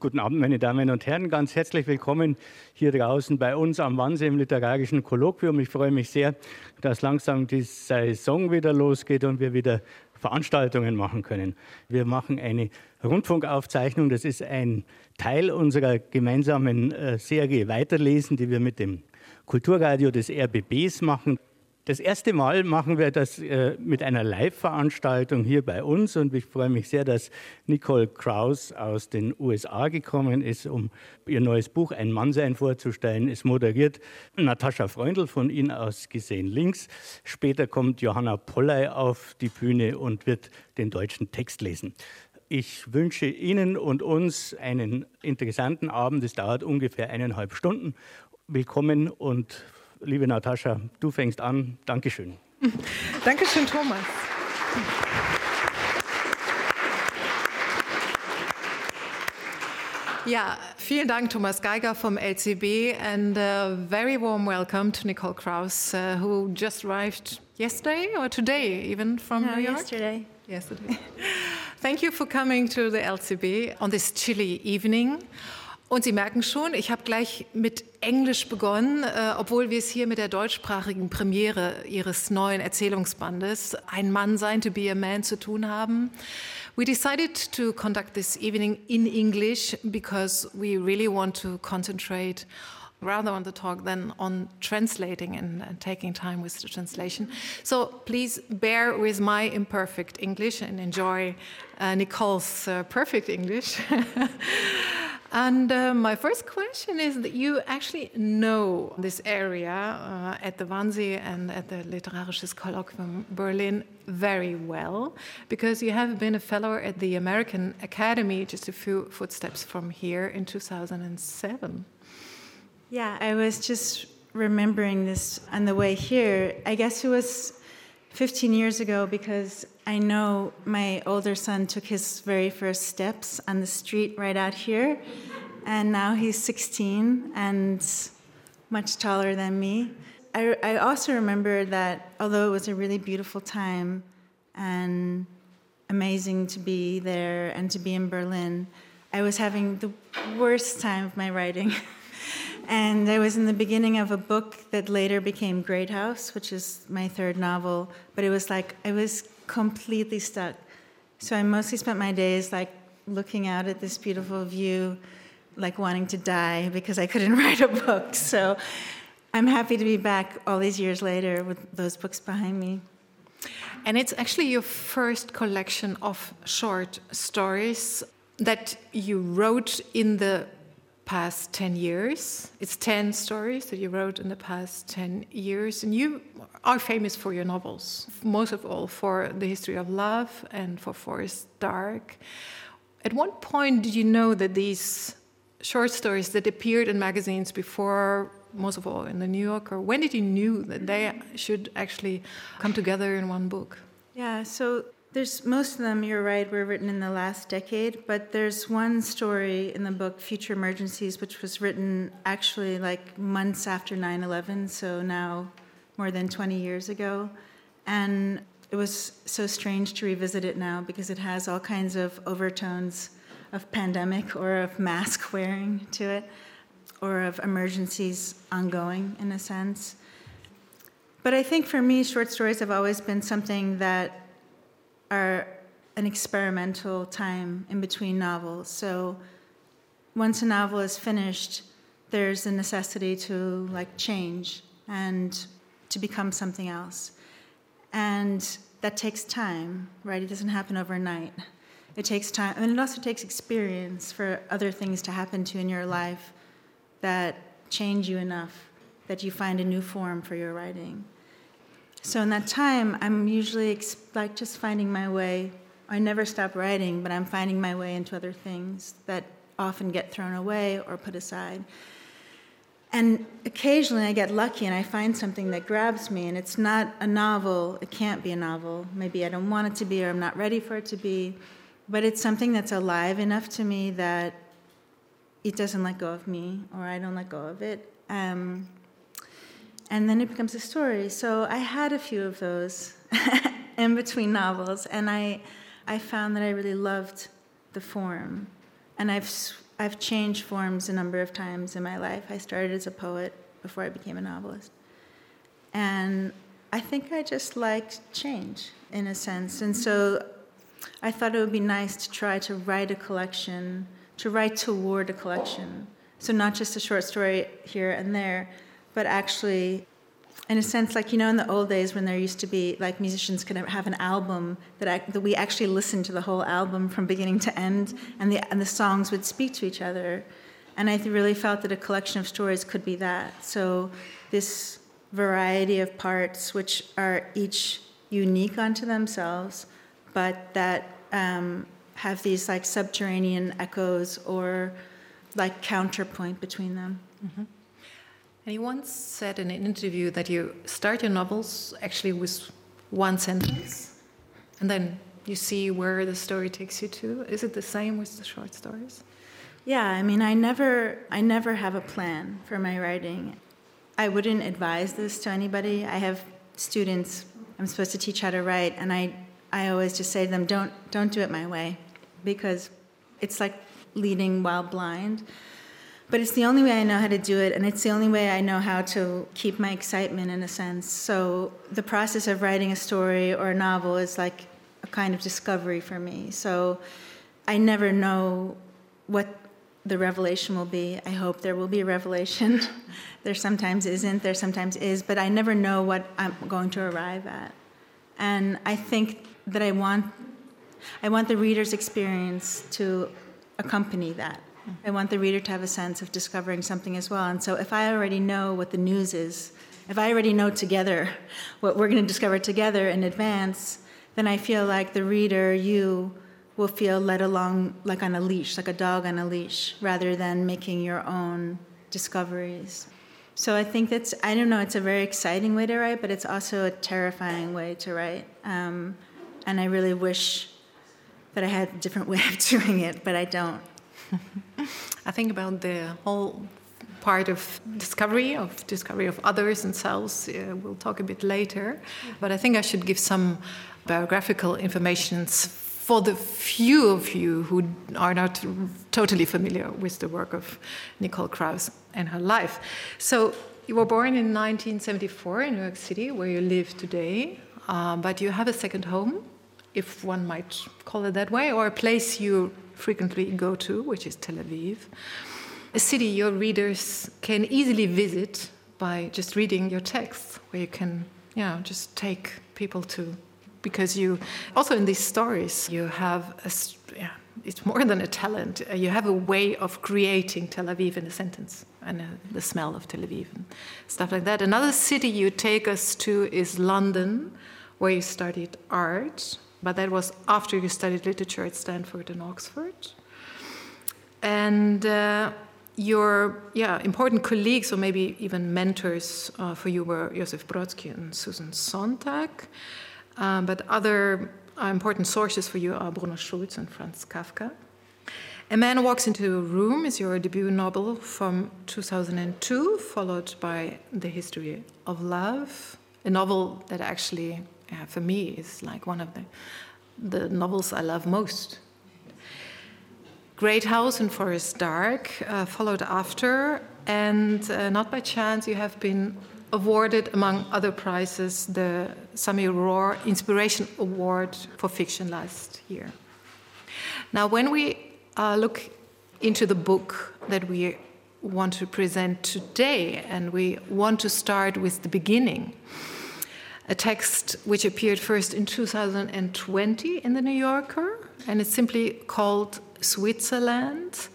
Guten Abend, meine Damen und Herren. Ganz herzlich willkommen hier draußen bei uns am Wannsee im Literarischen Kolloquium. Ich freue mich sehr, dass langsam die Saison wieder losgeht und wir wieder Veranstaltungen machen können. Wir machen eine Rundfunkaufzeichnung. Das ist ein Teil unserer gemeinsamen äh, Serie Weiterlesen, die wir mit dem Kulturradio des RBBs machen. Das erste Mal machen wir das äh, mit einer Live-Veranstaltung hier bei uns und ich freue mich sehr, dass Nicole Kraus aus den USA gekommen ist, um ihr neues Buch Ein Mannsein vorzustellen. Es moderiert Natascha Freundl von Ihnen aus gesehen links. Später kommt Johanna Polley auf die Bühne und wird den deutschen Text lesen. Ich wünsche Ihnen und uns einen interessanten Abend. Es dauert ungefähr eineinhalb Stunden. Willkommen und liebe Natascha, du fängst an. Dankeschön. Dankeschön, Thomas. Ja, vielen Dank, Thomas Geiger vom LCB, and a very warm welcome to Nicole Krauss, uh, who just arrived yesterday or today, even from no, New York. Yesterday. Yesterday. Thank you for coming to the LCB on this chilly evening. Und Sie merken schon, ich habe gleich mit Englisch begonnen, äh, obwohl wir es hier mit der deutschsprachigen Premiere Ihres neuen Erzählungsbandes Ein Mann sein, To Be a Man zu tun haben. We decided to conduct this evening in English because we really want to concentrate rather on the talk than on translating and, and, taking time with the translation. So please bear with my imperfect English and enjoy uh, Nicole's uh, perfect English. And uh, my first question is that you actually know this area uh, at the Wannsee and at the Literarisches Kolloquium Berlin very well because you have been a fellow at the American Academy just a few footsteps from here in 2007. Yeah, I was just remembering this on the way here. I guess it was 15 years ago because I know my older son took his very first steps on the street right out here, and now he's 16 and much taller than me. I, I also remember that although it was a really beautiful time and amazing to be there and to be in Berlin, I was having the worst time of my writing. And I was in the beginning of a book that later became Great House, which is my third novel. But it was like I was completely stuck. So I mostly spent my days like looking out at this beautiful view, like wanting to die because I couldn't write a book. So I'm happy to be back all these years later with those books behind me. And it's actually your first collection of short stories that you wrote in the past 10 years. It's 10 stories that you wrote in the past 10 years. And you are famous for your novels, most of all for The History of Love and for Forest Dark. At what point did you know that these short stories that appeared in magazines before, most of all in the New Yorker, when did you knew that they should actually come together in one book? Yeah, so there's most of them, you're right, were written in the last decade, but there's one story in the book, Future Emergencies, which was written actually like months after 9 11, so now more than 20 years ago. And it was so strange to revisit it now because it has all kinds of overtones of pandemic or of mask wearing to it, or of emergencies ongoing in a sense. But I think for me, short stories have always been something that are an experimental time in between novels. So once a novel is finished, there's a necessity to like change and to become something else. And that takes time, right? It doesn't happen overnight. It takes time, and it also takes experience for other things to happen to you in your life that change you enough that you find a new form for your writing. So in that time, I'm usually like just finding my way. I never stop writing, but I'm finding my way into other things that often get thrown away or put aside. And occasionally I get lucky and I find something that grabs me, and it's not a novel, it can't be a novel. Maybe I don't want it to be, or I'm not ready for it to be, but it's something that's alive enough to me that it doesn't let go of me, or I don't let go of it. Um, and then it becomes a story. So I had a few of those in between novels, and I, I found that I really loved the form, and I've I've changed forms a number of times in my life. I started as a poet before I became a novelist. And I think I just liked change in a sense. And so I thought it would be nice to try to write a collection, to write toward a collection. So not just a short story here and there, but actually in a sense, like you know, in the old days when there used to be like musicians could have an album that, I, that we actually listened to the whole album from beginning to end, and the and the songs would speak to each other, and I really felt that a collection of stories could be that. So this variety of parts, which are each unique unto themselves, but that um, have these like subterranean echoes or like counterpoint between them. Mm-hmm. And you once said in an interview that you start your novels actually with one sentence, and then you see where the story takes you to. Is it the same with the short stories? Yeah, I mean, I never, I never have a plan for my writing. I wouldn't advise this to anybody. I have students I'm supposed to teach how to write, and I, I always just say to them, don't, don't do it my way, because it's like leading while blind. But it's the only way I know how to do it, and it's the only way I know how to keep my excitement in a sense. So the process of writing a story or a novel is like a kind of discovery for me. So I never know what the revelation will be. I hope there will be a revelation. there sometimes isn't, there sometimes is, but I never know what I'm going to arrive at. And I think that I want I want the reader's experience to accompany that. I want the reader to have a sense of discovering something as well. And so if I already know what the news is, if I already know together what we're going to discover together in advance, then I feel like the reader, you, will feel led along like on a leash, like a dog on a leash, rather than making your own discoveries. So I think that's, I don't know, it's a very exciting way to write, but it's also a terrifying way to write. Um, and I really wish that I had a different way of doing it, but I don't. I think about the whole part of discovery of discovery of others and selves uh, we'll talk a bit later. But i think i should give some biographical information for the few of you who are not totally familiar with the work of nicole krauss and her life. So you were born in 1974 in new york city where you live today uh, but you have a second home if one might call it that way or a place you frequently go to, which is Tel Aviv. A city your readers can easily visit by just reading your texts, where you can, you know, just take people to, because you also in these stories you have a, yeah, it's more than a talent. You have a way of creating Tel Aviv in a sentence and uh, the smell of Tel Aviv and stuff like that. Another city you take us to is London, where you studied art but that was after you studied literature at Stanford and Oxford. And uh, your yeah, important colleagues, or maybe even mentors uh, for you, were Josef Brodsky and Susan Sontag. Um, but other uh, important sources for you are Bruno Schulz and Franz Kafka. A Man Walks into a Room is your debut novel from 2002, followed by The History of Love, a novel that actually yeah, for me is like one of the the novels I love most. Great House and Forest Dark uh, followed after, and uh, not by chance, you have been awarded, among other prizes, the Samuel Rohr Inspiration Award for Fiction last year. Now, when we uh, look into the book that we want to present today, and we want to start with the beginning, a text which appeared first in 2020 in the New Yorker, and it's simply called Switzerland.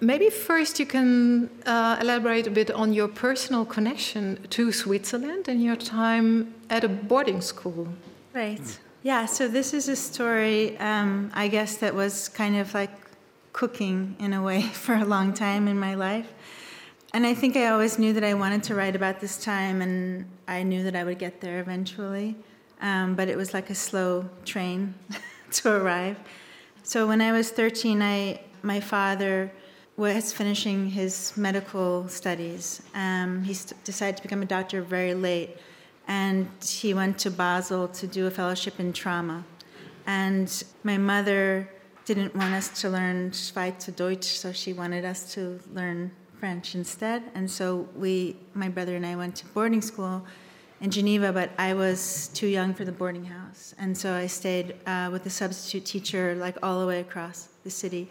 Maybe first you can uh, elaborate a bit on your personal connection to Switzerland and your time at a boarding school. Right. Yeah, so this is a story, um, I guess, that was kind of like cooking in a way for a long time in my life. And I think I always knew that I wanted to write about this time, and I knew that I would get there eventually. Um, but it was like a slow train to arrive. So when I was 13, I, my father was finishing his medical studies. Um, he st- decided to become a doctor very late, and he went to Basel to do a fellowship in trauma. And my mother didn't want us to learn Schweizerdeutsch, so she wanted us to learn French instead. And so we, my brother and I, went to boarding school in Geneva, but I was too young for the boarding house, and so I stayed uh, with a substitute teacher, like all the way across the city.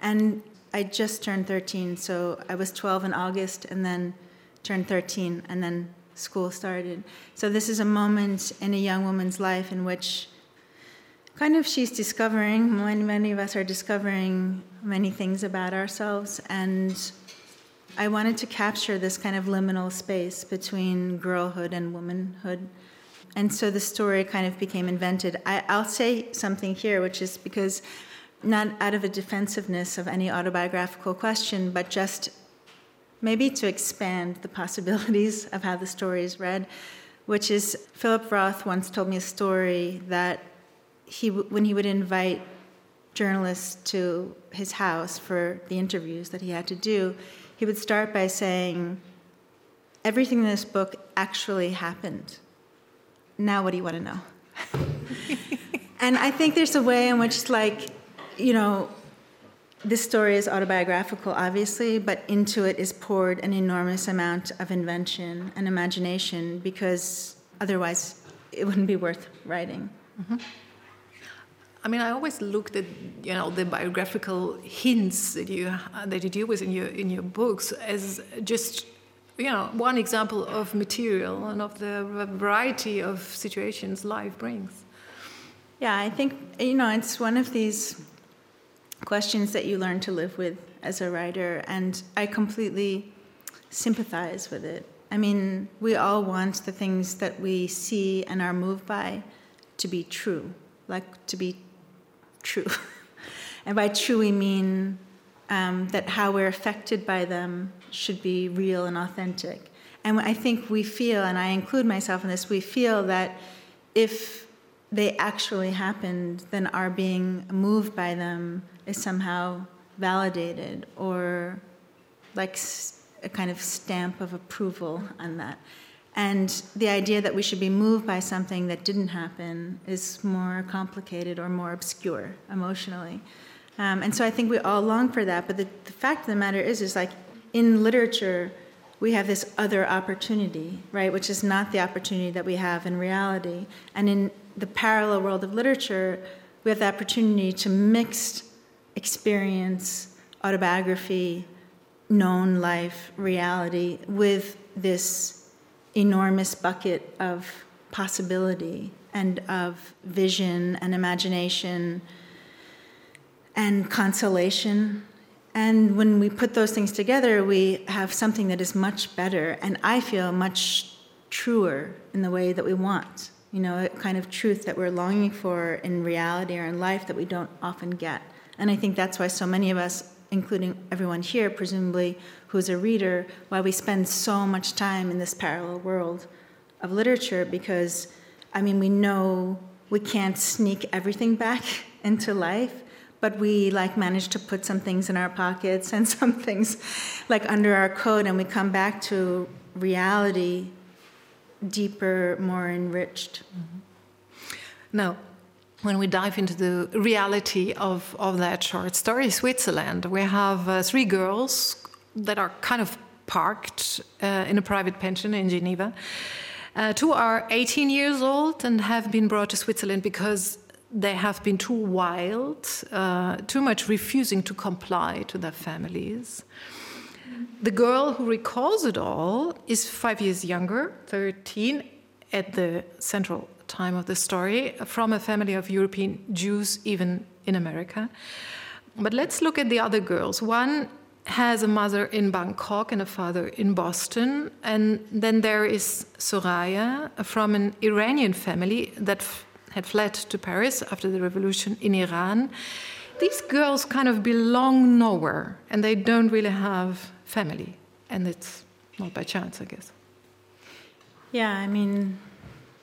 And I just turned 13, so I was 12 in August, and then turned 13, and then school started. So this is a moment in a young woman's life in which kind of she's discovering, many, many of us are discovering many things about ourselves. And I wanted to capture this kind of liminal space between girlhood and womanhood. And so the story kind of became invented. I, I'll say something here, which is because not out of a defensiveness of any autobiographical question, but just maybe to expand the possibilities of how the story is read, which is Philip Roth once told me a story that he, when he would invite journalists to his house for the interviews that he had to do, he would start by saying, Everything in this book actually happened. Now, what do you want to know? and I think there's a way in which, like, you know, this story is autobiographical, obviously, but into it is poured an enormous amount of invention and imagination because otherwise it wouldn't be worth writing. Mm-hmm. I mean, I always looked at you know the biographical hints that you that you deal with in your in your books as just you know one example of material and of the variety of situations life brings. Yeah, I think you know it's one of these questions that you learn to live with as a writer, and I completely sympathize with it. I mean, we all want the things that we see and are moved by to be true, like to be true. and by true, we mean um, that how we're affected by them should be real and authentic. And I think we feel, and I include myself in this, we feel that if they actually happened, then our being moved by them is somehow validated or like a kind of stamp of approval on that. And the idea that we should be moved by something that didn't happen is more complicated or more obscure emotionally. Um, and so I think we all long for that. But the, the fact of the matter is, is like in literature, we have this other opportunity, right, which is not the opportunity that we have in reality. And in the parallel world of literature, we have the opportunity to mix experience, autobiography, known life, reality with this enormous bucket of possibility and of vision and imagination and consolation. And when we put those things together, we have something that is much better and I feel much truer in the way that we want. You know, a kind of truth that we're longing for in reality or in life that we don't often get. And I think that's why so many of us, including everyone here, presumably, who's a reader, why we spend so much time in this parallel world of literature because, I mean, we know we can't sneak everything back into life, but we like manage to put some things in our pockets and some things like under our coat, and we come back to reality deeper, more enriched. Mm-hmm. Now, when we dive into the reality of, of that short story, Switzerland, we have uh, three girls that are kind of parked uh, in a private pension in Geneva. Uh, two are 18 years old and have been brought to Switzerland because they have been too wild, uh, too much refusing to comply to their families. The girl who recalls it all is five years younger, 13, at the central time of the story, from a family of European Jews, even in America. But let's look at the other girls. One has a mother in Bangkok and a father in Boston. And then there is Soraya from an Iranian family that had fled to Paris after the revolution in Iran. These girls kind of belong nowhere and they don't really have family. And it's not by chance, I guess. Yeah, I mean,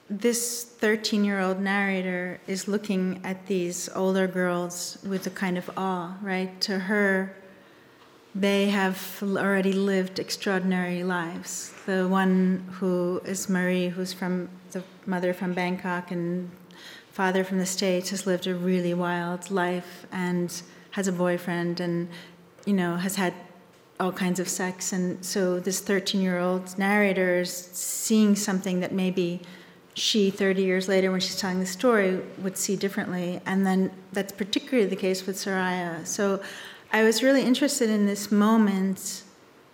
this 13 year old narrator is looking at these older girls with a kind of awe, right? To her, they have already lived extraordinary lives. The one who is Marie, who's from the mother from Bangkok, and father from the States has lived a really wild life and has a boyfriend and, you know, has had all kinds of sex. And so this 13 year old narrator is seeing something that maybe she, 30 years later, when she's telling the story, would see differently. And then that's particularly the case with Soraya. So I was really interested in this moment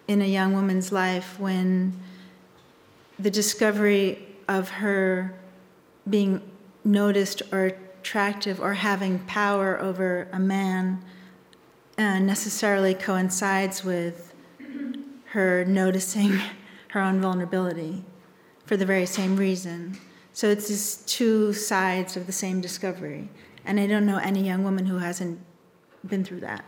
in a young woman's life when the discovery of her being noticed or attractive or having power over a man uh, necessarily coincides with her noticing her own vulnerability for the very same reason. So it's these two sides of the same discovery. And I don't know any young woman who hasn't been through that.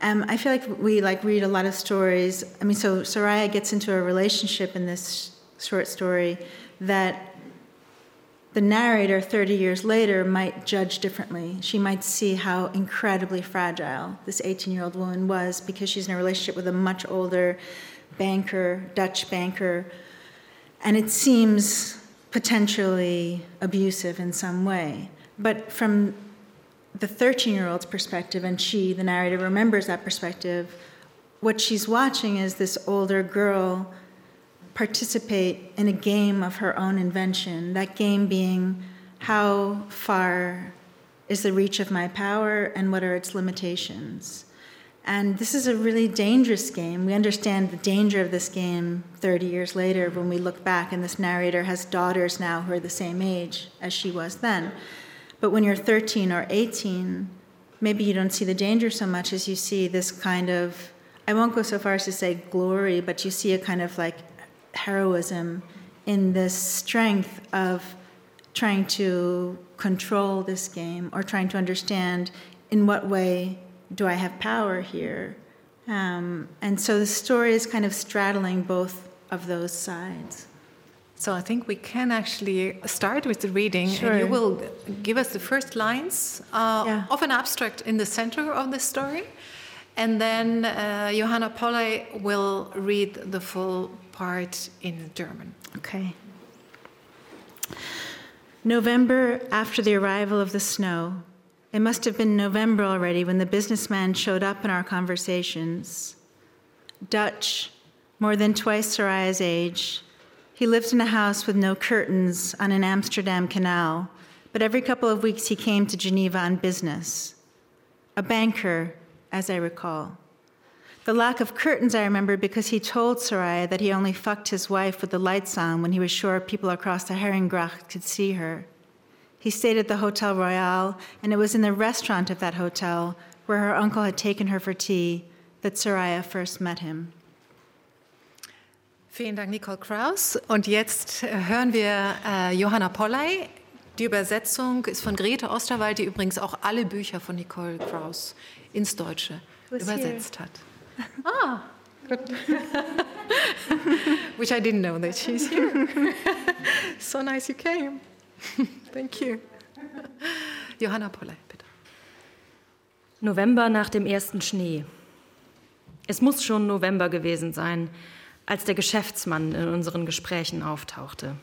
Um, I feel like we like read a lot of stories. I mean, so Soraya gets into a relationship in this short story that the narrator 30 years later might judge differently. She might see how incredibly fragile this 18 year old woman was because she's in a relationship with a much older banker, Dutch banker, and it seems potentially abusive in some way. But from the 13 year old's perspective, and she, the narrator, remembers that perspective, what she's watching is this older girl participate in a game of her own invention, that game being how far is the reach of my power and what are its limitations. And this is a really dangerous game. We understand the danger of this game 30 years later when we look back, and this narrator has daughters now who are the same age as she was then. But when you're 13 or 18, maybe you don't see the danger so much as you see this kind of, I won't go so far as to say glory, but you see a kind of like heroism in this strength of trying to control this game or trying to understand in what way do I have power here? Um, and so the story is kind of straddling both of those sides. So I think we can actually start with the reading, sure. and you will give us the first lines uh, yeah. of an abstract in the center of the story, and then uh, Johanna Polley will read the full part in German. Okay. November after the arrival of the snow. It must have been November already when the businessman showed up in our conversations. Dutch, more than twice Soraya's age. He lived in a house with no curtains on an Amsterdam canal, but every couple of weeks he came to Geneva on business. A banker, as I recall. The lack of curtains I remember because he told Soraya that he only fucked his wife with the lights on when he was sure people across the Herengracht could see her. He stayed at the Hotel Royal, and it was in the restaurant of that hotel, where her uncle had taken her for tea, that Soraya first met him. Vielen Dank, Nicole Krauss. Und jetzt äh, hören wir äh, Johanna Polley. Die Übersetzung ist von Grete Osterwald, die übrigens auch alle Bücher von Nicole Krauss ins Deutsche übersetzt here. hat. Ah, good. Which I didn't know that she's here. so nice you came. Thank you. Johanna Polley, bitte. November nach dem ersten Schnee. Es muss schon November gewesen sein, als der Geschäftsmann in unseren Gesprächen auftauchte.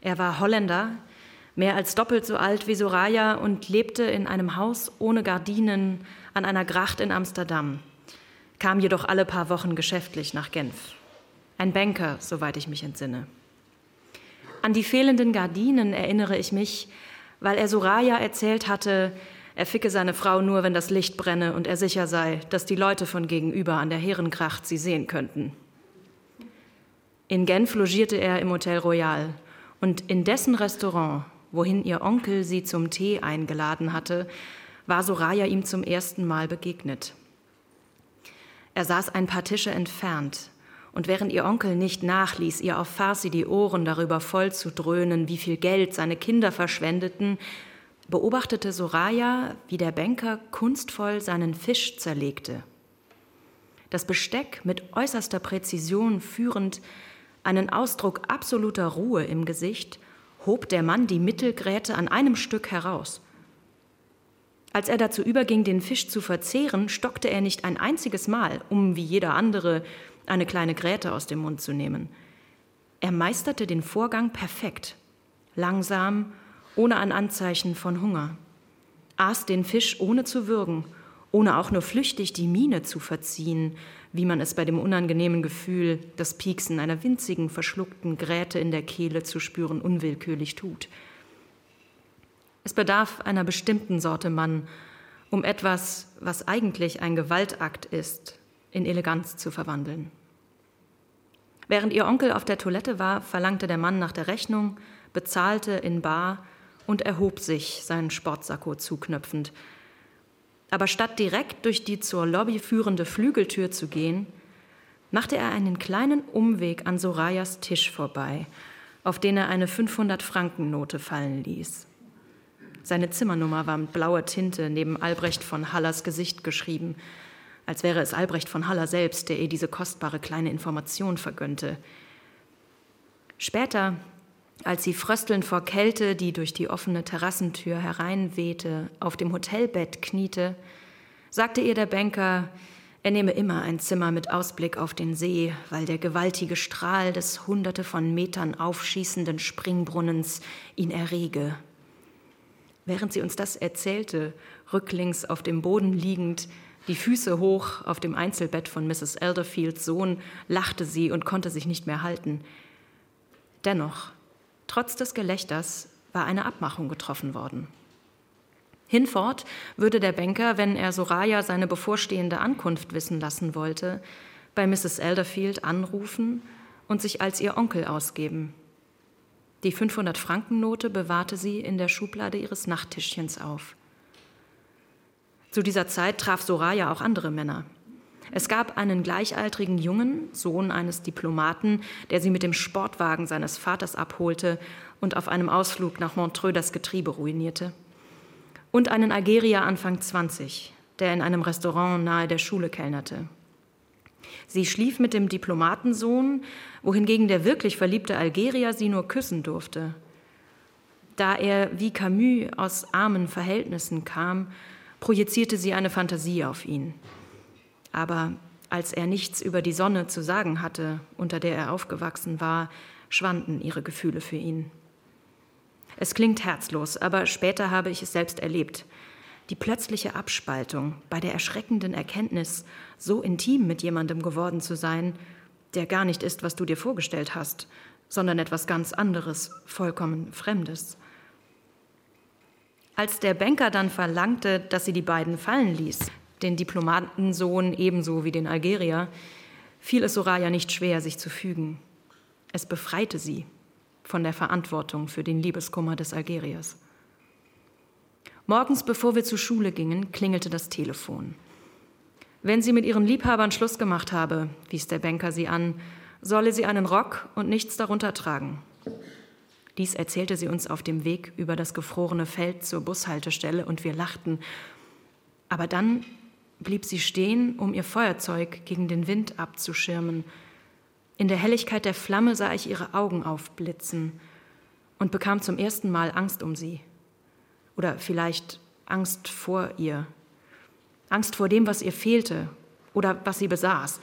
Er war Holländer, mehr als doppelt so alt wie Soraya und lebte in einem Haus ohne Gardinen an einer Gracht in Amsterdam, kam jedoch alle paar Wochen geschäftlich nach Genf. Ein Banker, soweit ich mich entsinne. An die fehlenden Gardinen erinnere ich mich, weil er Soraya erzählt hatte, er ficke seine Frau nur, wenn das Licht brenne und er sicher sei, dass die Leute von gegenüber an der Herenkracht sie sehen könnten. In Genf logierte er im Hotel Royal und in dessen Restaurant, wohin ihr Onkel sie zum Tee eingeladen hatte, war Soraya ihm zum ersten Mal begegnet. Er saß ein paar Tische entfernt, und während ihr Onkel nicht nachließ, ihr auf Farsi die Ohren darüber voll zu dröhnen, wie viel Geld seine Kinder verschwendeten, beobachtete Soraya, wie der Banker kunstvoll seinen Fisch zerlegte. Das Besteck mit äußerster Präzision führend, einen Ausdruck absoluter Ruhe im Gesicht, hob der Mann die Mittelgräte an einem Stück heraus. Als er dazu überging, den Fisch zu verzehren, stockte er nicht ein einziges Mal, um wie jeder andere eine kleine Gräte aus dem Mund zu nehmen. Er meisterte den Vorgang perfekt, langsam ohne ein Anzeichen von Hunger, aß den Fisch ohne zu würgen, ohne auch nur flüchtig die Miene zu verziehen, wie man es bei dem unangenehmen Gefühl, das Pieksen einer winzigen, verschluckten Gräte in der Kehle zu spüren, unwillkürlich tut. Es bedarf einer bestimmten Sorte Mann, um etwas, was eigentlich ein Gewaltakt ist, in Eleganz zu verwandeln. Während ihr Onkel auf der Toilette war, verlangte der Mann nach der Rechnung, bezahlte in Bar und erhob sich, seinen Sportsacko zuknöpfend. Aber statt direkt durch die zur Lobby führende Flügeltür zu gehen, machte er einen kleinen Umweg an Sorayas Tisch vorbei, auf den er eine 500-Franken-Note fallen ließ. Seine Zimmernummer war mit blauer Tinte neben Albrecht von Hallers Gesicht geschrieben, als wäre es Albrecht von Haller selbst, der ihr diese kostbare kleine Information vergönnte. Später, als sie fröstelnd vor Kälte, die durch die offene Terrassentür hereinwehte, auf dem Hotelbett kniete, sagte ihr der Banker, er nehme immer ein Zimmer mit Ausblick auf den See, weil der gewaltige Strahl des hunderte von Metern aufschießenden Springbrunnens ihn errege. Während sie uns das erzählte, rücklings auf dem Boden liegend, die Füße hoch auf dem Einzelbett von Mrs. Elderfields Sohn, lachte sie und konnte sich nicht mehr halten. Dennoch, trotz des Gelächters, war eine Abmachung getroffen worden. Hinfort würde der Banker, wenn er Soraya seine bevorstehende Ankunft wissen lassen wollte, bei Mrs. Elderfield anrufen und sich als ihr Onkel ausgeben. Die 500-Franken-Note bewahrte sie in der Schublade ihres Nachttischchens auf. Zu dieser Zeit traf Soraya auch andere Männer. Es gab einen gleichaltrigen Jungen, Sohn eines Diplomaten, der sie mit dem Sportwagen seines Vaters abholte und auf einem Ausflug nach Montreux das Getriebe ruinierte. Und einen Algerier Anfang 20, der in einem Restaurant nahe der Schule kellnerte. Sie schlief mit dem Diplomatensohn, wohingegen der wirklich verliebte Algerier sie nur küssen durfte. Da er wie Camus aus armen Verhältnissen kam, projizierte sie eine Fantasie auf ihn. Aber als er nichts über die Sonne zu sagen hatte, unter der er aufgewachsen war, schwanden ihre Gefühle für ihn. Es klingt herzlos, aber später habe ich es selbst erlebt. Die plötzliche Abspaltung bei der erschreckenden Erkenntnis, so intim mit jemandem geworden zu sein, der gar nicht ist, was du dir vorgestellt hast, sondern etwas ganz anderes, vollkommen Fremdes. Als der Banker dann verlangte, dass sie die beiden fallen ließ, den Diplomatensohn ebenso wie den Algerier, fiel es Soraya nicht schwer, sich zu fügen. Es befreite sie von der Verantwortung für den Liebeskummer des Algeriers. Morgens, bevor wir zur Schule gingen, klingelte das Telefon. Wenn sie mit ihren Liebhabern Schluss gemacht habe, wies der Banker sie an, solle sie einen Rock und nichts darunter tragen. Dies erzählte sie uns auf dem Weg über das gefrorene Feld zur Bushaltestelle und wir lachten. Aber dann blieb sie stehen, um ihr Feuerzeug gegen den Wind abzuschirmen. In der Helligkeit der Flamme sah ich ihre Augen aufblitzen und bekam zum ersten Mal Angst um sie. Oder vielleicht Angst vor ihr. Angst vor dem, was ihr fehlte oder was sie besaß.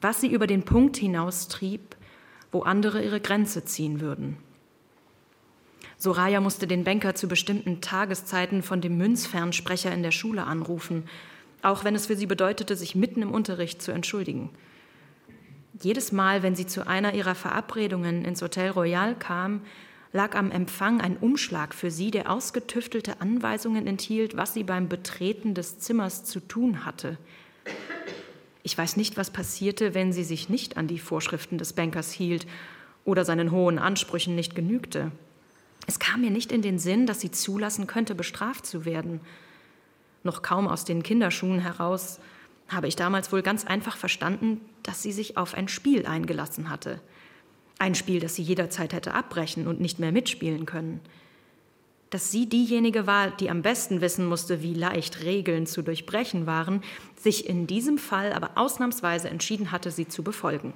Was sie über den Punkt hinaustrieb, wo andere ihre Grenze ziehen würden. Soraya musste den Banker zu bestimmten Tageszeiten von dem Münzfernsprecher in der Schule anrufen, auch wenn es für sie bedeutete, sich mitten im Unterricht zu entschuldigen. Jedes Mal, wenn sie zu einer ihrer Verabredungen ins Hotel Royal kam, lag am Empfang ein Umschlag für sie, der ausgetüftelte Anweisungen enthielt, was sie beim Betreten des Zimmers zu tun hatte. Ich weiß nicht, was passierte, wenn sie sich nicht an die Vorschriften des Bankers hielt oder seinen hohen Ansprüchen nicht genügte. Es kam mir nicht in den Sinn, dass sie zulassen könnte, bestraft zu werden. Noch kaum aus den Kinderschuhen heraus habe ich damals wohl ganz einfach verstanden, dass sie sich auf ein Spiel eingelassen hatte. Ein Spiel, das sie jederzeit hätte abbrechen und nicht mehr mitspielen können. Dass sie diejenige war, die am besten wissen musste, wie leicht Regeln zu durchbrechen waren, sich in diesem Fall aber ausnahmsweise entschieden hatte, sie zu befolgen.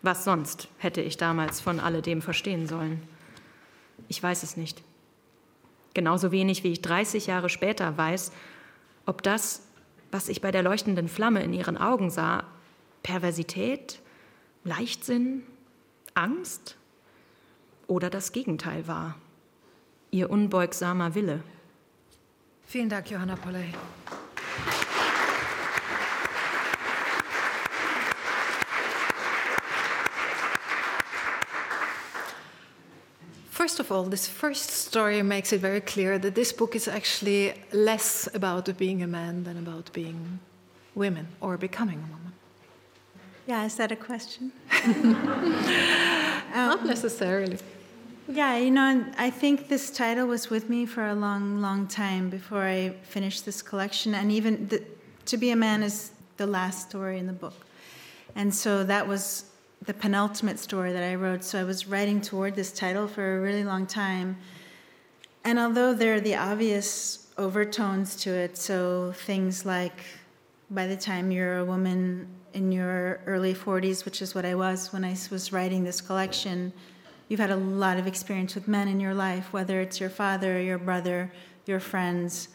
Was sonst hätte ich damals von alledem verstehen sollen? Ich weiß es nicht. Genauso wenig wie ich 30 Jahre später weiß, ob das, was ich bei der leuchtenden Flamme in ihren Augen sah, Perversität, Leichtsinn, Angst oder das Gegenteil war. ihr unbeugsamer Wille. Vielen Dank, Johanna Polley. First of all, this first story makes it very clear that this book is actually less about being a man than about being women or becoming a woman. Yeah, is that a question? Not um, necessarily. Yeah, you know, I think this title was with me for a long, long time before I finished this collection. And even the, To Be a Man is the last story in the book. And so that was the penultimate story that I wrote. So I was writing toward this title for a really long time. And although there are the obvious overtones to it, so things like by the time you're a woman in your early 40s, which is what I was when I was writing this collection, you've had a lot of experience with men in your life, whether it's your father, your brother, your friends,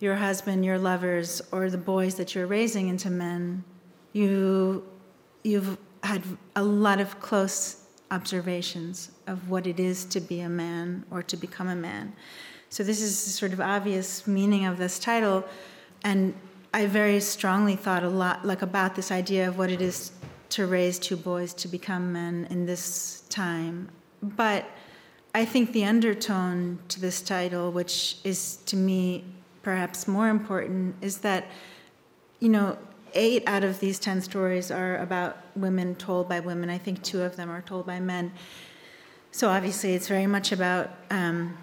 your husband, your lovers, or the boys that you're raising into men. You, you've had a lot of close observations of what it is to be a man or to become a man. So this is the sort of obvious meaning of this title, and I very strongly thought a lot like about this idea of what it is to raise two boys to become men in this time. But I think the undertone to this title, which is to me perhaps more important, is that you know eight out of these 10 stories are about women told by women. I think two of them are told by men. So obviously, it's very much about um,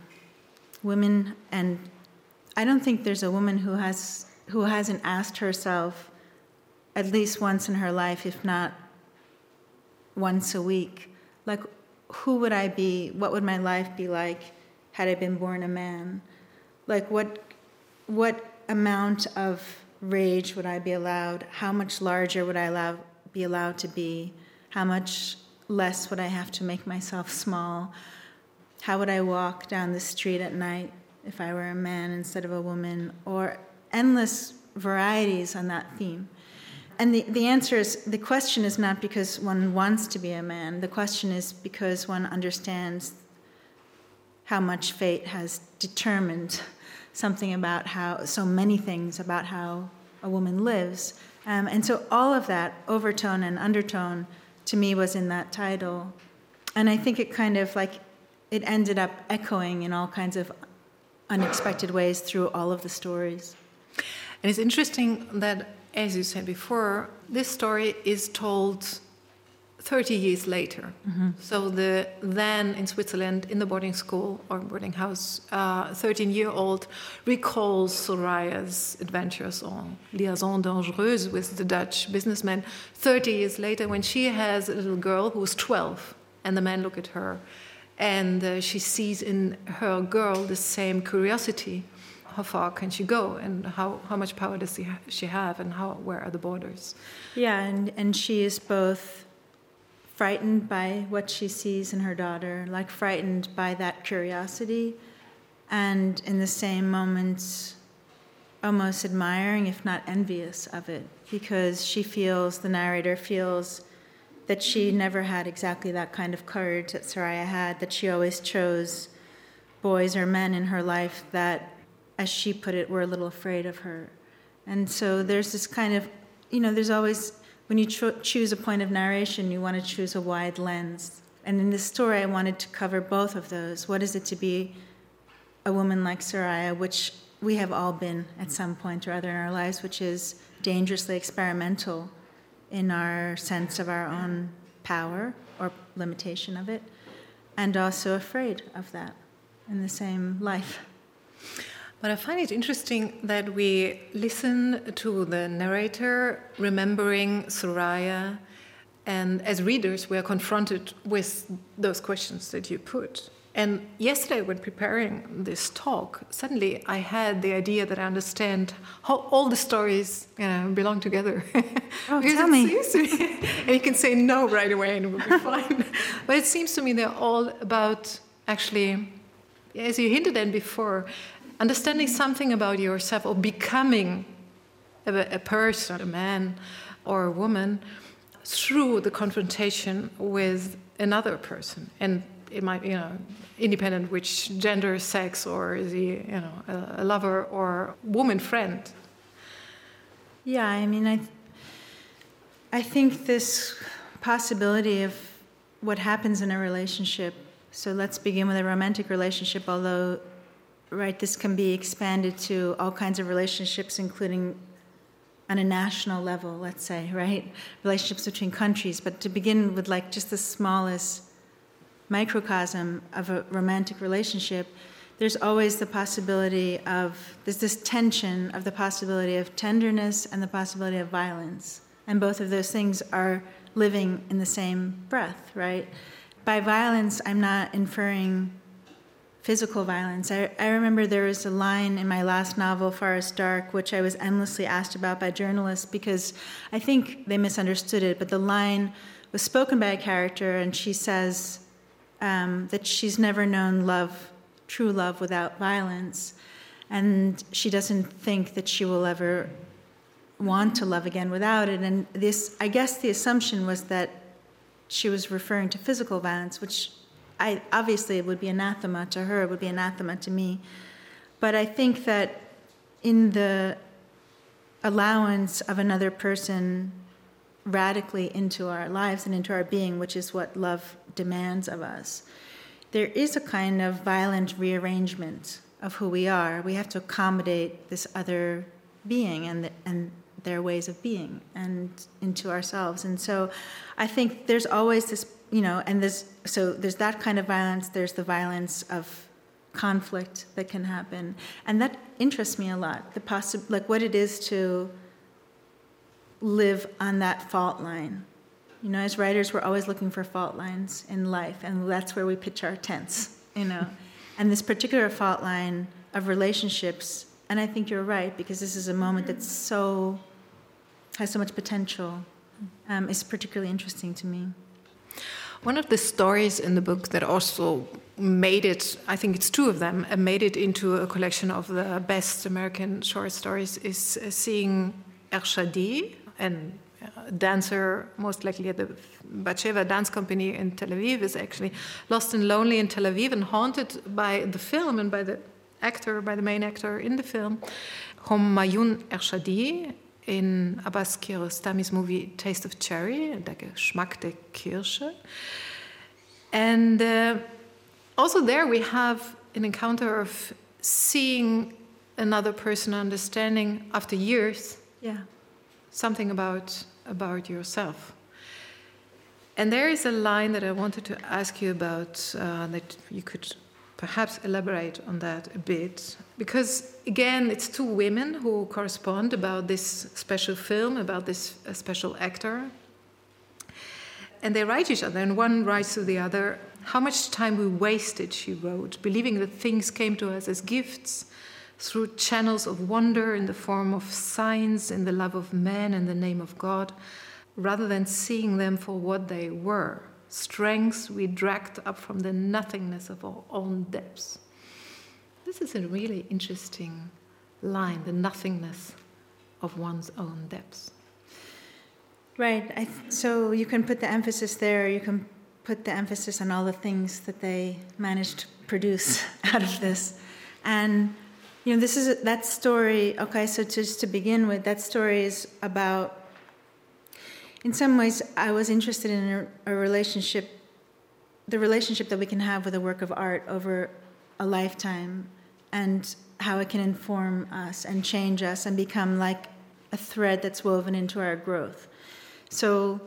women, and I don't think there's a woman who has who hasn't asked herself at least once in her life, if not once a week, like, who would I be? What would my life be like had I been born a man? Like, what what amount of rage would I be allowed? How much larger would I allow, be allowed to be? How much less would I have to make myself small? How would I walk down the street at night if I were a man instead of a woman? Or endless varieties on that theme. And the, the answer is the question is not because one wants to be a man, the question is because one understands how much fate has determined something about how, so many things about how a woman lives. Um, and so all of that, overtone and undertone, to me was in that title. And I think it kind of like, it ended up echoing in all kinds of unexpected ways through all of the stories. And it's interesting that, as you said before, this story is told 30 years later. Mm-hmm. So the then in Switzerland in the boarding school or boarding house, 13 uh, year old recalls Soraya's adventures on liaison dangereuse with the Dutch businessman 30 years later when she has a little girl who's 12 and the man look at her and uh, she sees in her girl the same curiosity how far can she go and how, how much power does she, ha- she have and how where are the borders yeah and, and she is both frightened by what she sees in her daughter like frightened by that curiosity and in the same moments almost admiring if not envious of it because she feels the narrator feels that she never had exactly that kind of courage that Soraya had that she always chose boys or men in her life that as she put it, were a little afraid of her. And so there's this kind of, you know, there's always, when you cho- choose a point of narration, you want to choose a wide lens. And in this story, I wanted to cover both of those. What is it to be a woman like Soraya, which we have all been at some point or other in our lives, which is dangerously experimental in our sense of our own power or limitation of it, and also afraid of that in the same life. But I find it interesting that we listen to the narrator remembering Soraya, and as readers, we are confronted with those questions that you put. And yesterday, when preparing this talk, suddenly I had the idea that I understand how all the stories you know, belong together. Oh, tell me. and you can say no right away and it will be fine. but it seems to me they're all about actually, as you hinted at before, understanding something about yourself or becoming a, a person, a man or a woman, through the confrontation with another person. And it might, you know, independent which gender, sex, or the you know, a, lover or woman friend? Yeah, I mean, I, I think this possibility of what happens in a relationship. So let's begin with a romantic relationship, although, right, this can be expanded to all kinds of relationships, including on a national level, let's say, right? Relationships between countries. But to begin with, like, just the smallest microcosm of a romantic relationship, there's always the possibility of, there's this tension of the possibility of tenderness and the possibility of violence. And both of those things are living in the same breath, right? By violence, I'm not inferring physical violence. I, I remember there was a line in my last novel, Forest Dark, which I was endlessly asked about by journalists because I think they misunderstood it, but the line was spoken by a character, and she says um, that she's never known love, true love, without violence. And she doesn't think that she will ever want to love again without it. And this, I guess, the assumption was that she was referring to physical violence, which I obviously it would be anathema to her, it would be anathema to me. But I think that in the allowance of another person radically into our lives and into our being, which is what love demands of us, there is a kind of violent rearrangement of who we are. We have to accommodate this other being and, the, and their ways of being and into ourselves. And so I think there's always this, you know, and there's so there's that kind of violence, there's the violence of conflict that can happen. And that interests me a lot. The possi- like what it is to live on that fault line. You know, as writers, we're always looking for fault lines in life, and that's where we pitch our tents, you know. and this particular fault line of relationships, and I think you're right, because this is a moment that's so has so much potential um, is particularly interesting to me. One of the stories in the book that also made it, I think it's two of them, uh, made it into a collection of the best American short stories is uh, seeing Ershadi, and a dancer, most likely at the Batsheva Dance Company in Tel Aviv, is actually lost and lonely in Tel Aviv and haunted by the film and by the actor, by the main actor in the film, Homayoun Ershadi, in Abbas Kiarostami's movie Taste of Cherry, Der Geschmack der Kirsche. And uh, also there we have an encounter of seeing another person, understanding after years yeah. something about, about yourself. And there is a line that I wanted to ask you about uh, that you could perhaps elaborate on that a bit because again it's two women who correspond about this special film about this uh, special actor and they write each other and one writes to the other how much time we wasted she wrote believing that things came to us as gifts through channels of wonder in the form of signs in the love of man and the name of god rather than seeing them for what they were strengths we dragged up from the nothingness of our own depths. This is a really interesting line the nothingness of one's own depths. Right. Th- so you can put the emphasis there, you can put the emphasis on all the things that they managed to produce out of this. And, you know, this is a, that story. Okay, so just to begin with, that story is about in some ways, I was interested in a, a, relationship, the relationship that we can have with a work of art over a lifetime, and how it can inform us and change us and become like a thread that's woven into our growth. So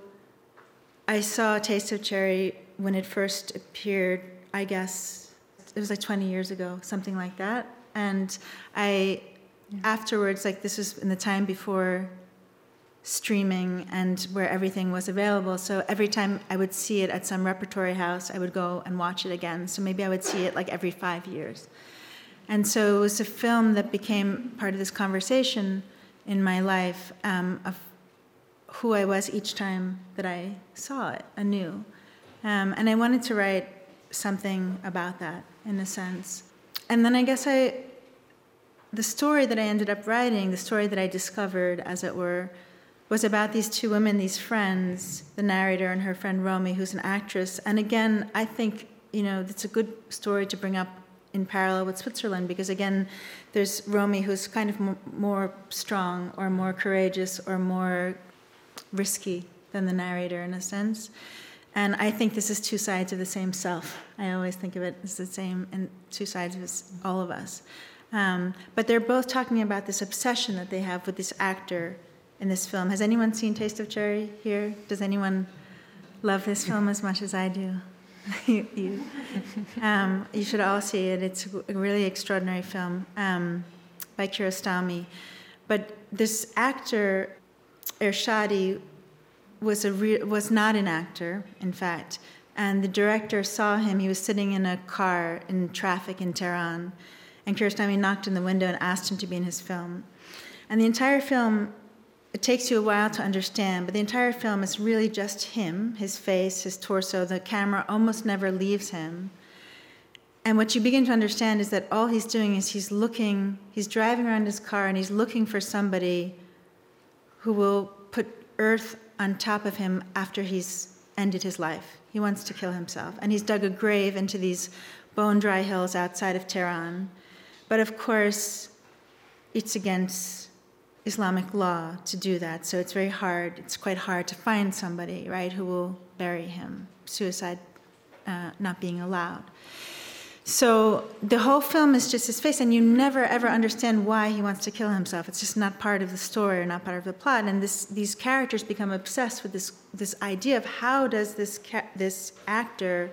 I saw Taste of Cherry when it first appeared, I guess it was like 20 years ago, something like that. And I, afterwards, like this was in the time before streaming and where everything was available. So every time I would see it at some repertory house, I would go and watch it again. So maybe I would see it like every five years. And so it was a film that became part of this conversation in my life um, of who I was each time that I saw it anew. Um, and I wanted to write something about that in a sense. And then I guess I, the story that I ended up writing, the story that I discovered, as it were, was about these two women, these friends, the narrator and her friend Romy, who's an actress. And again, I think you know, it's a good story to bring up in parallel with Switzerland because again, there's Romy who's kind of m- more strong or more courageous or more risky than the narrator in a sense. And I think this is two sides of the same self. I always think of it as the same, and two sides of all of us. Um, but they're both talking about this obsession that they have with this actor in this film. Has anyone seen Taste of Cherry here? Does anyone love this film as much as I do? you, um, you, should all see it. It's a really extraordinary film um, by Kiarostami. But this actor, Ershadi, was, a re- was not an actor, in fact. And the director saw him. He was sitting in a car in traffic in Tehran. And Kiarostami knocked on the window and asked him to be in his film. And the entire film it takes you a while to understand, but the entire film is really just him, his face, his torso. The camera almost never leaves him. And what you begin to understand is that all he's doing is he's looking, he's driving around his car and he's looking for somebody who will put earth on top of him after he's ended his life. He wants to kill himself. And he's dug a grave into these bone dry hills outside of Tehran. But of course, it's against Islamic law to do that. So it's very hard. It's quite hard to find somebody, right, who will bury him. Suicide uh, not being allowed. So the whole film is just his face, and you never ever understand why he wants to kill himself. It's just not part of the story or not part of the plot. And this, these characters become obsessed with this this idea of how does this this actor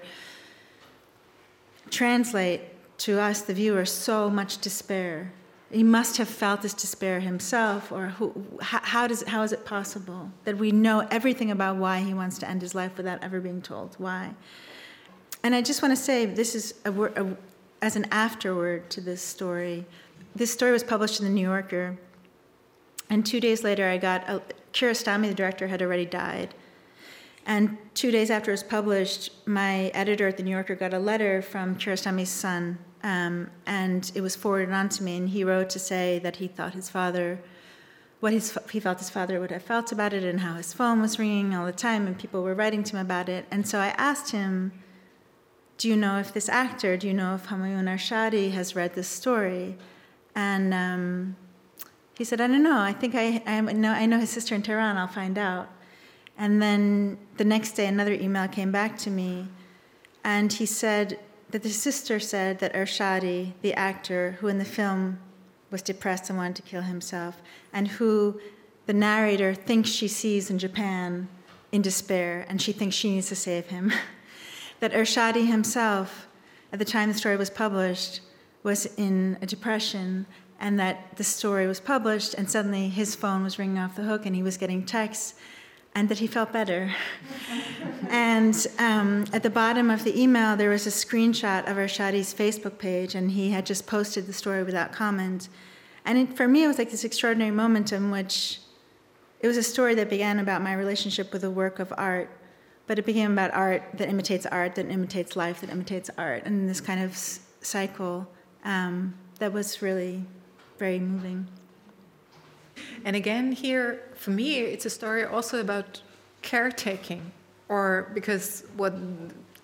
translate to us, the viewer, so much despair he must have felt this despair himself, or who, how, does, how is it possible that we know everything about why he wants to end his life without ever being told why? And I just want to say this is a, a, as an afterword to this story. This story was published in the New Yorker, and two days later, I got uh, a, Kiarostami, the director, had already died. And two days after it was published, my editor at the New Yorker got a letter from Kiarostami's son, um, and it was forwarded on to me, and he wrote to say that he thought his father, what his, he felt his father would have felt about it, and how his phone was ringing all the time, and people were writing to him about it. And so I asked him, Do you know if this actor, do you know if Homayoun Ershadi has read this story? And um, he said, I don't know. I think I, I, know, I know his sister in Tehran. I'll find out. And then the next day, another email came back to me, and he said, that the sister said that Ershadi, the actor who in the film was depressed and wanted to kill himself, and who the narrator thinks she sees in Japan in despair, and she thinks she needs to save him, that Ershadi himself, at the time the story was published, was in a depression, and that the story was published, and suddenly his phone was ringing off the hook, and he was getting texts and that he felt better. and um, at the bottom of the email, there was a screenshot of Ershadi's Facebook page, and he had just posted the story without comment. And it, for me, it was like this extraordinary moment in which it was a story that began about my relationship with a work of art, but it became about art that imitates art, that imitates life, that imitates art, and this kind of cycle um, that was really very moving. And again, here, for me, it's a story also about caretaking, or because what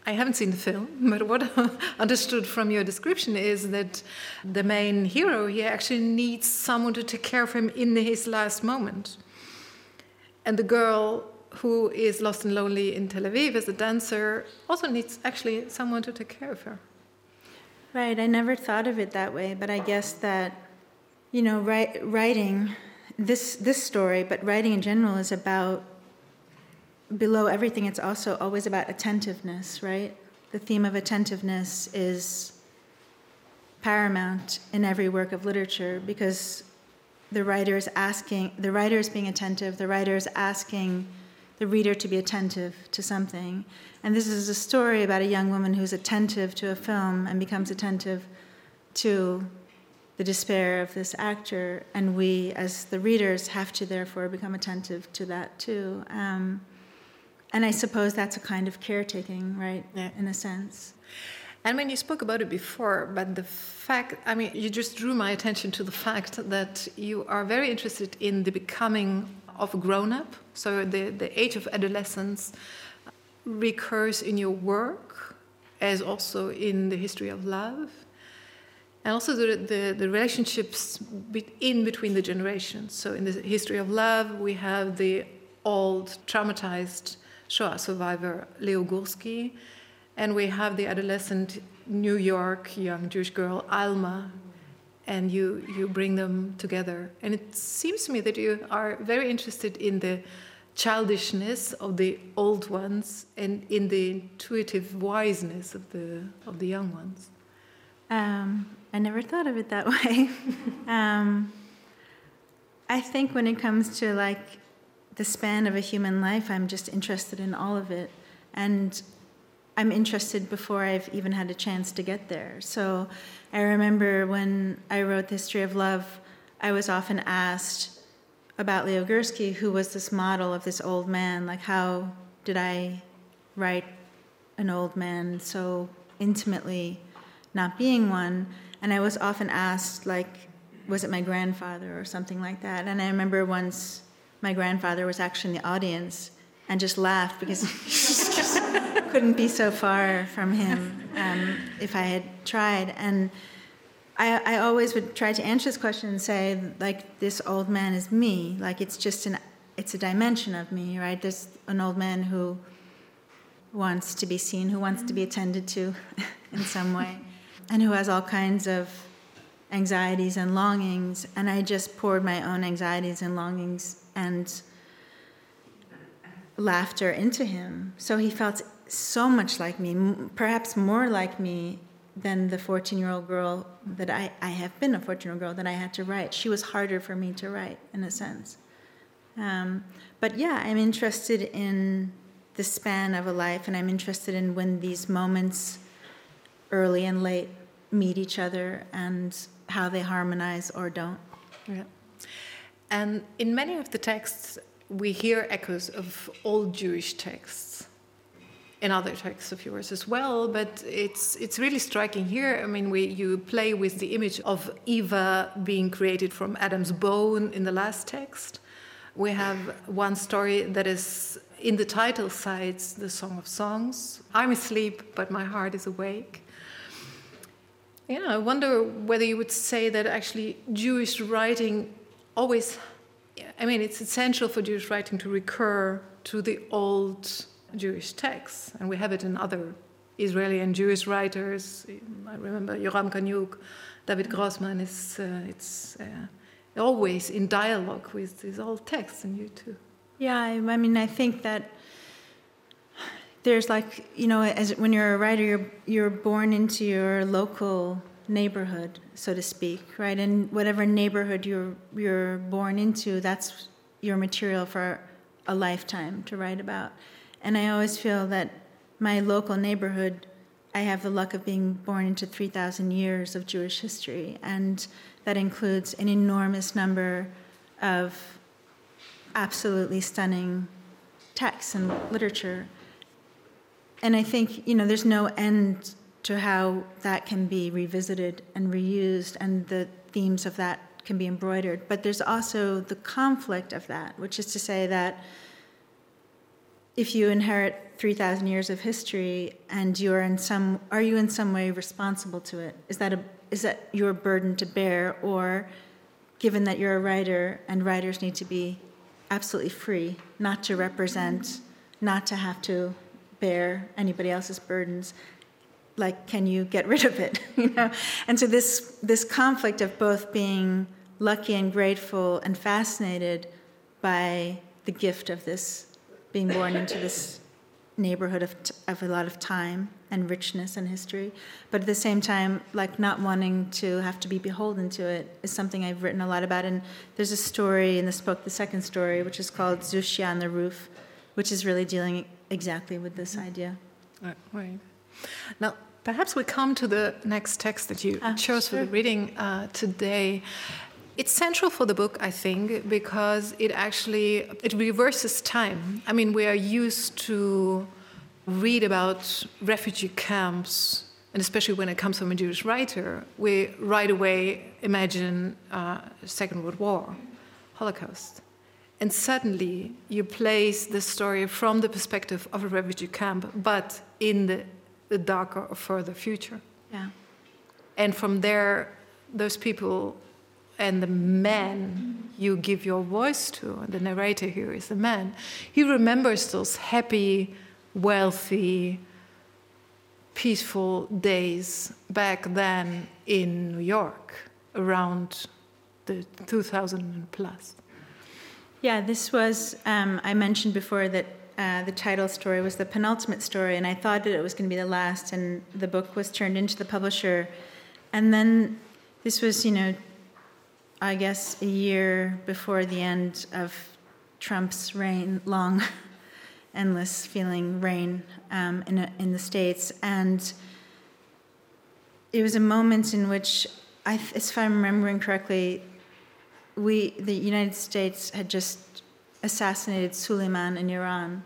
I haven't seen the film, but what I understood from your description is that the main hero here actually needs someone to take care of him in his last moment. And the girl who is lost and lonely in Tel Aviv as a dancer also needs actually someone to take care of her. Right, I never thought of it that way, but I guess that, you know, write, writing this this story, but writing in general is about below everything. It's also always about attentiveness, right? The theme of attentiveness is paramount in every work of literature because the writer is asking, the writer is being attentive, the writer is asking the reader to be attentive to something. And this is a story about a young woman who's attentive to a film and becomes attentive to the despair of this actor, and we, as the readers, have to therefore become attentive to that too. Um, and I suppose that's a kind of caretaking, right? Yeah. In a sense. And when you spoke about it before, but the fact, I mean, you just drew my attention to the fact that you are very interested in the becoming of a grown up. So the, the age of adolescence recurs in your work as also in the history of love, and also the, the, the relationships in between the generations. So in the history of love, we have the old traumatized Shoah survivor Leo Gursky, and we have the adolescent New York young Jewish girl Alma, and you you bring them together. And it seems to me that you are very interested in the childishness of the old ones and in the intuitive wiseness of the of the young ones. Um, I never thought of it that way. um, I think when it comes to like the span of a human life, I'm just interested in all of it, and I'm interested before I've even had a chance to get there. So I remember when I wrote the History of Love, I was often asked about Leo Gursky, who was this model of this old man. Like, how did I write an old man so intimately, not being one? And I was often asked, like, was it my grandfather or something like that? And I remember once my grandfather was actually in the audience and just laughed because couldn't be so far from him um, if I had tried. And I, I always would try to answer this question and say, like, this old man is me. Like, it's just an, it's a dimension of me, right? There's an old man who wants to be seen, who wants to be attended to in some way, and who has all kinds of anxieties and longings. And I just poured my own anxieties and longings and laughter into him. So he felt so much like me, perhaps more like me than the 14 year old girl that I, I have been a 14 year old girl that I had to write. She was harder for me to write, in a sense. Um, but yeah, I'm interested in the span of a life, and I'm interested in when these moments, early and late, meet each other and how they harmonize or don't. Yeah. And in many of the texts, we hear echoes of old Jewish texts in other texts of yours as well, but it's it's really striking here. I mean, we you play with the image of Eva being created from Adam's bone in the last text. We have one story that is in the title cites the Song of Songs. I'm asleep, but my heart is awake. Yeah, I wonder whether you would say that actually Jewish writing always, I mean, it's essential for Jewish writing to recur to the old Jewish texts, and we have it in other Israeli and Jewish writers. I remember Yoram Kaniuk, David Grossman is uh, it's uh, always in dialogue with these old texts, and you too. Yeah, I, mean, I think that there's like you know, as when you're a writer, you're you're born into your local neighborhood, so to speak, right? And whatever neighborhood you're you're born into, that's your material for a lifetime to write about. And I always feel that my local neighborhood, I have the luck of being born into 3,000 years of Jewish history, and that includes an enormous number of absolutely stunning texts and literature. And I think, you know, there's no end to how that can be revisited and reused, and the themes of that can be embroidered. But there's also the conflict of that, which is to say that if you inherit 3000 years of history and you're in some are you in some way responsible to it is that a is that your burden to bear or given that you're a writer and writers need to be absolutely free not to represent not to have to bear anybody else's burdens like can you get rid of it you know and so this this conflict of both being lucky and grateful and fascinated by the gift of this being born into this neighborhood of, of a lot of time and richness and history, but at the same time, like not wanting to have to be beholden to it is something I've written a lot about. And there's a story in this book, the second story, which is called Zusya on the Roof, which is really dealing exactly with this idea. Right. Now, perhaps we come to the next text that you uh, chose sure. for the reading uh, today. It's central for the book, I think, because it actually it reverses time. I mean, we are used to read about refugee camps, and especially when it comes from a Jewish writer, we right away imagine uh, Second World War, Holocaust, and suddenly you place the story from the perspective of a refugee camp, but in the a darker or further future. Yeah. And from there, those people and the man you give your voice to, the narrator here is the man, he remembers those happy, wealthy, peaceful days back then in New York around the 2000 plus. Yeah, this was, um, I mentioned before that uh, the title story was the penultimate story, and I thought that it was going to be the last, and the book was turned into the publisher. And then this was, you know, I guess a year before the end of Trump's reign, long, endless feeling reign um, in, a, in the States. And it was a moment in which, I, if I'm remembering correctly, we, the United States had just assassinated Suleiman in Iran.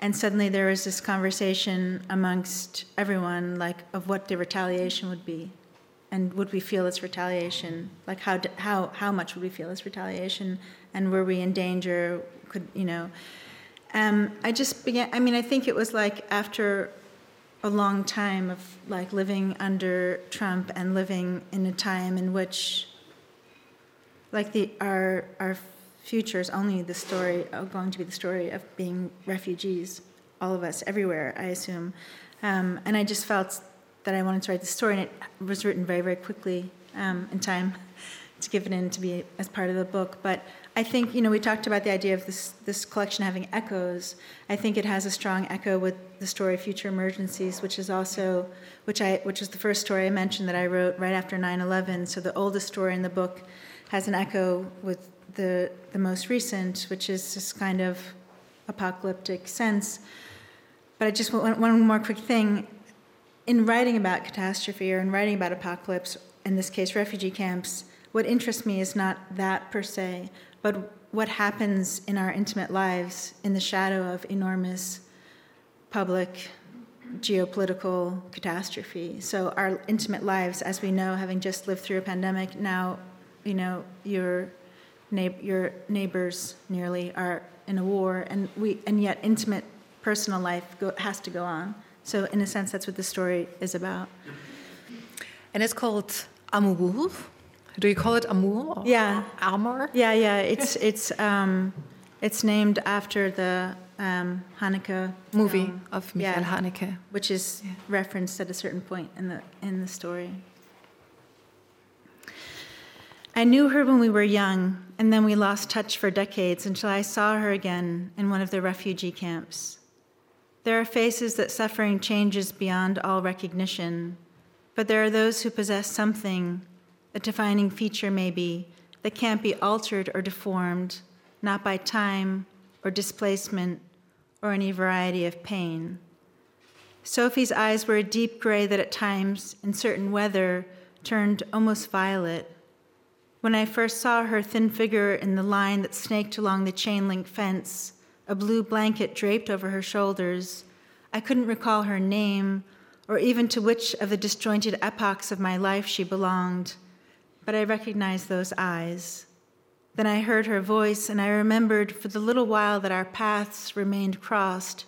And suddenly there was this conversation amongst everyone, like, of what the retaliation would be. And would we feel it's retaliation? Like, how, how, how much would we feel it's retaliation? And were we in danger? Could, you know? Um, I just began, I mean, I think it was like after a long time of like living under Trump and living in a time in which like the our our future is only the story uh, going to be the story of being refugees, all of us everywhere, I assume. Um, and I just felt that I wanted to write the story, and it was written very very quickly um, in time to give it in to be as part of the book. But I think you know we talked about the idea of this this collection having echoes. I think it has a strong echo with the story Future Emergencies, which is also which I which is the first story I mentioned that I wrote right after 9/11. So the oldest story in the book has an echo with the, the most recent, which is this kind of apocalyptic sense. But I just want one more quick thing. In writing about catastrophe or in writing about apocalypse, in this case, refugee camps, what interests me is not that per se, but what happens in our intimate lives in the shadow of enormous public geopolitical catastrophe. So, our intimate lives, as we know, having just lived through a pandemic, now you know, your, your neighbors nearly are in a war, and, we, and yet intimate personal life go, has to go on. So, in a sense, that's what the story is about. And it's called Amour. Do you call it Amour? Yeah. Armor? Yeah, yeah. It's, it's, um, it's named after the um, Haneke movie of Michael yeah, Haneke, which is yeah. referenced at a certain point in the in the story. I knew her when we were young, and then we lost touch for decades until I saw her again in one of the refugee camps. There are faces that suffering changes beyond all recognition, but there are those who possess something, a defining feature maybe, that can't be altered or deformed, not by time or displacement or any variety of pain. Sophie's eyes were a deep gray that at times, in certain weather, turned almost violet when I first saw her thin figure in the line that snaked along the chain link fence, a blue blanket draped over her shoulders, I couldn't recall her name or even to which of the disjointed epochs of my life she belonged, but I recognized those eyes. Then I heard her voice, and I remembered for the little while that our paths remained crossed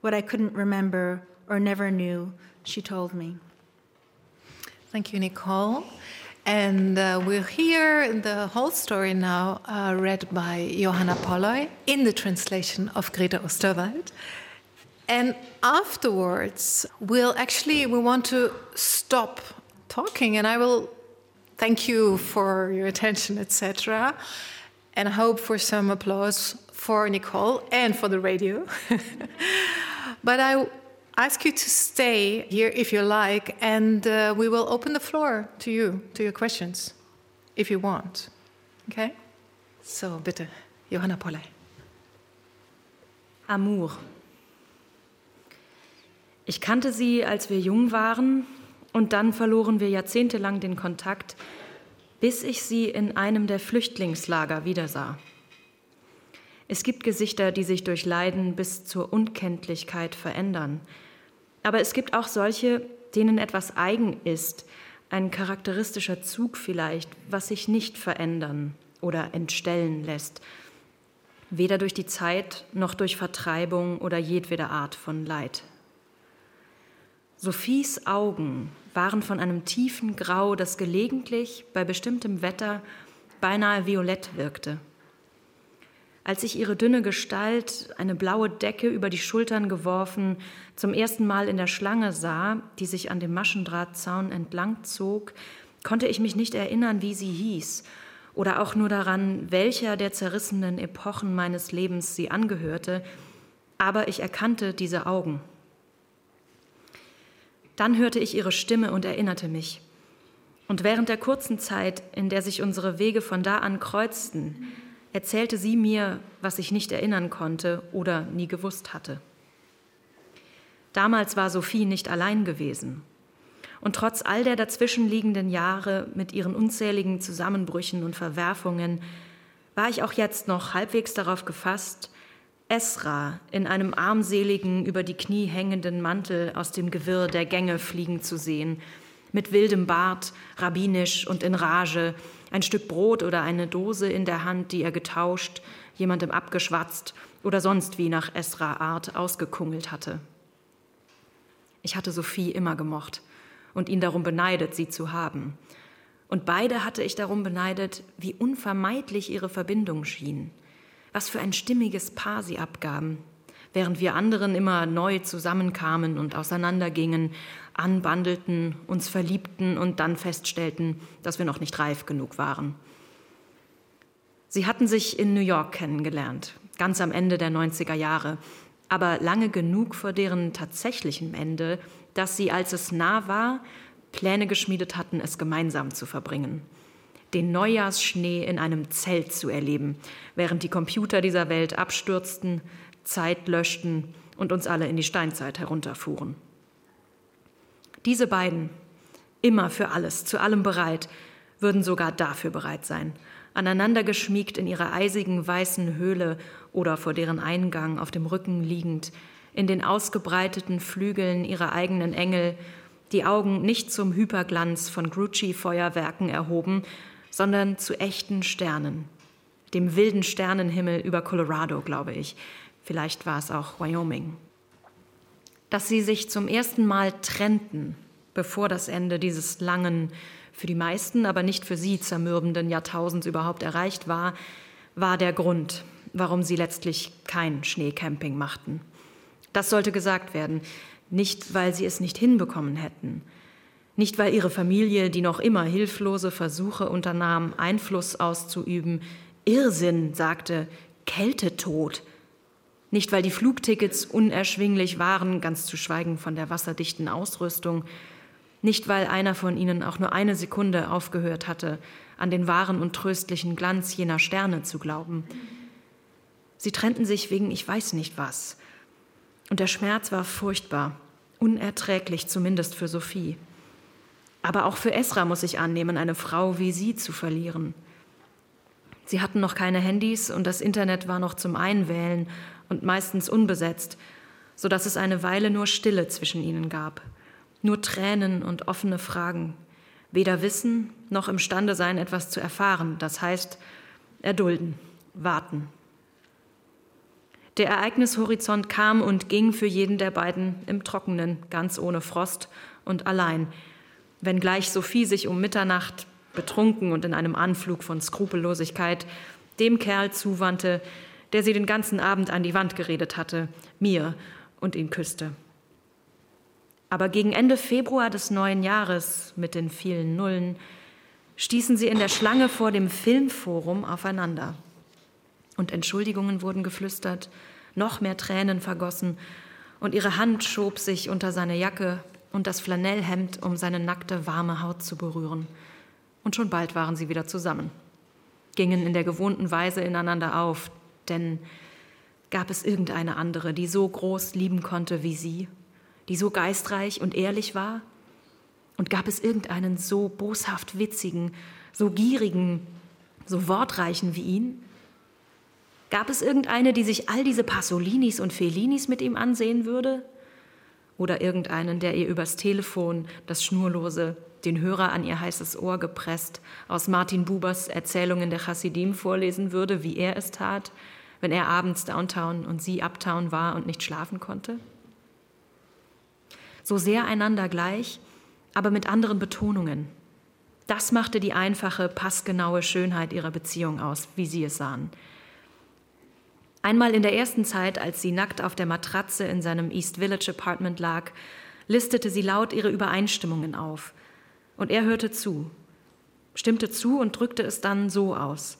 what I couldn't remember or never knew, she told me. Thank you, Nicole. And uh, we'll hear the whole story now uh, read by Johanna Polley in the translation of Grete Osterwald. And afterwards, we'll actually we want to stop talking, and I will thank you for your attention, etc., and hope for some applause for Nicole and for the radio. but I ask you to stay here if you like, and uh, we will open the floor to you, to your questions, if you want. Okay? So, bitte, Johanna Polley. Amour. Ich kannte sie, als wir jung waren, und dann verloren wir jahrzehntelang den Kontakt, bis ich sie in einem der Flüchtlingslager wiedersah. Es gibt Gesichter, die sich durch Leiden bis zur Unkenntlichkeit verändern. Aber es gibt auch solche, denen etwas eigen ist, ein charakteristischer Zug vielleicht, was sich nicht verändern oder entstellen lässt, weder durch die Zeit noch durch Vertreibung oder jedwede Art von Leid. Sophies Augen waren von einem tiefen Grau, das gelegentlich bei bestimmtem Wetter beinahe violett wirkte. Als ich ihre dünne Gestalt, eine blaue Decke über die Schultern geworfen, zum ersten Mal in der Schlange sah, die sich an dem Maschendrahtzaun entlang zog, konnte ich mich nicht erinnern, wie sie hieß oder auch nur daran, welcher der zerrissenen Epochen meines Lebens sie angehörte, aber ich erkannte diese Augen. Dann hörte ich ihre Stimme und erinnerte mich. Und während der kurzen Zeit, in der sich unsere Wege von da an kreuzten, erzählte sie mir, was ich nicht erinnern konnte oder nie gewusst hatte. Damals war Sophie nicht allein gewesen. Und trotz all der dazwischenliegenden Jahre mit ihren unzähligen Zusammenbrüchen und Verwerfungen war ich auch jetzt noch halbwegs darauf gefasst, Esra in einem armseligen, über die Knie hängenden Mantel aus dem Gewirr der Gänge fliegen zu sehen, mit wildem Bart, rabbinisch und in Rage, ein Stück Brot oder eine Dose in der Hand, die er getauscht, jemandem abgeschwatzt oder sonst wie nach Esra Art ausgekungelt hatte. Ich hatte Sophie immer gemocht und ihn darum beneidet, sie zu haben. Und beide hatte ich darum beneidet, wie unvermeidlich ihre Verbindung schien, was für ein stimmiges Paar sie abgaben, während wir anderen immer neu zusammenkamen und auseinandergingen, anbandelten, uns verliebten und dann feststellten, dass wir noch nicht reif genug waren. Sie hatten sich in New York kennengelernt, ganz am Ende der 90er Jahre, aber lange genug vor deren tatsächlichem Ende, dass sie, als es nah war, Pläne geschmiedet hatten, es gemeinsam zu verbringen. Den Neujahrsschnee in einem Zelt zu erleben, während die Computer dieser Welt abstürzten, Zeit löschten und uns alle in die Steinzeit herunterfuhren. Diese beiden, immer für alles, zu allem bereit, würden sogar dafür bereit sein, aneinander geschmiegt in ihrer eisigen weißen Höhle oder vor deren Eingang auf dem Rücken liegend, in den ausgebreiteten Flügeln ihrer eigenen Engel, die Augen nicht zum Hyperglanz von Grucci-Feuerwerken erhoben, sondern zu echten Sternen, dem wilden Sternenhimmel über Colorado, glaube ich. Vielleicht war es auch Wyoming. Dass sie sich zum ersten Mal trennten, bevor das Ende dieses langen, für die meisten, aber nicht für sie zermürbenden Jahrtausends überhaupt erreicht war, war der Grund, warum sie letztlich kein Schneecamping machten. Das sollte gesagt werden, nicht weil sie es nicht hinbekommen hätten, nicht weil ihre Familie, die noch immer hilflose Versuche unternahm, Einfluss auszuüben, Irrsinn sagte, Kältetod, nicht weil die Flugtickets unerschwinglich waren, ganz zu schweigen von der wasserdichten Ausrüstung, nicht weil einer von ihnen auch nur eine Sekunde aufgehört hatte, an den wahren und tröstlichen Glanz jener Sterne zu glauben. Sie trennten sich wegen ich weiß nicht was, und der Schmerz war furchtbar, unerträglich zumindest für Sophie. Aber auch für Esra muss ich annehmen, eine Frau wie sie zu verlieren. Sie hatten noch keine Handys und das Internet war noch zum Einwählen und meistens unbesetzt, so dass es eine Weile nur Stille zwischen ihnen gab, nur Tränen und offene Fragen, weder wissen noch imstande sein, etwas zu erfahren, das heißt erdulden, warten. Der Ereignishorizont kam und ging für jeden der beiden im Trockenen, ganz ohne Frost und allein, wenngleich Sophie sich um Mitternacht, betrunken und in einem Anflug von Skrupellosigkeit, dem Kerl zuwandte, der sie den ganzen Abend an die Wand geredet hatte, mir, und ihn küsste. Aber gegen Ende Februar des neuen Jahres mit den vielen Nullen stießen sie in der Schlange vor dem Filmforum aufeinander und Entschuldigungen wurden geflüstert, noch mehr Tränen vergossen, und ihre Hand schob sich unter seine Jacke und das Flanellhemd, um seine nackte, warme Haut zu berühren. Und schon bald waren sie wieder zusammen, gingen in der gewohnten Weise ineinander auf, denn gab es irgendeine andere, die so groß lieben konnte wie sie, die so geistreich und ehrlich war? Und gab es irgendeinen so boshaft witzigen, so gierigen, so wortreichen wie ihn? Gab es irgendeine, die sich all diese Pasolinis und Fellinis mit ihm ansehen würde? Oder irgendeinen, der ihr übers Telefon das Schnurlose, den Hörer an ihr heißes Ohr gepresst, aus Martin Bubers Erzählungen der Chassidim vorlesen würde, wie er es tat, wenn er abends Downtown und sie Uptown war und nicht schlafen konnte? so sehr einander gleich, aber mit anderen Betonungen. Das machte die einfache, passgenaue Schönheit ihrer Beziehung aus, wie sie es sahen. Einmal in der ersten Zeit, als sie nackt auf der Matratze in seinem East Village Apartment lag, listete sie laut ihre Übereinstimmungen auf. Und er hörte zu, stimmte zu und drückte es dann so aus.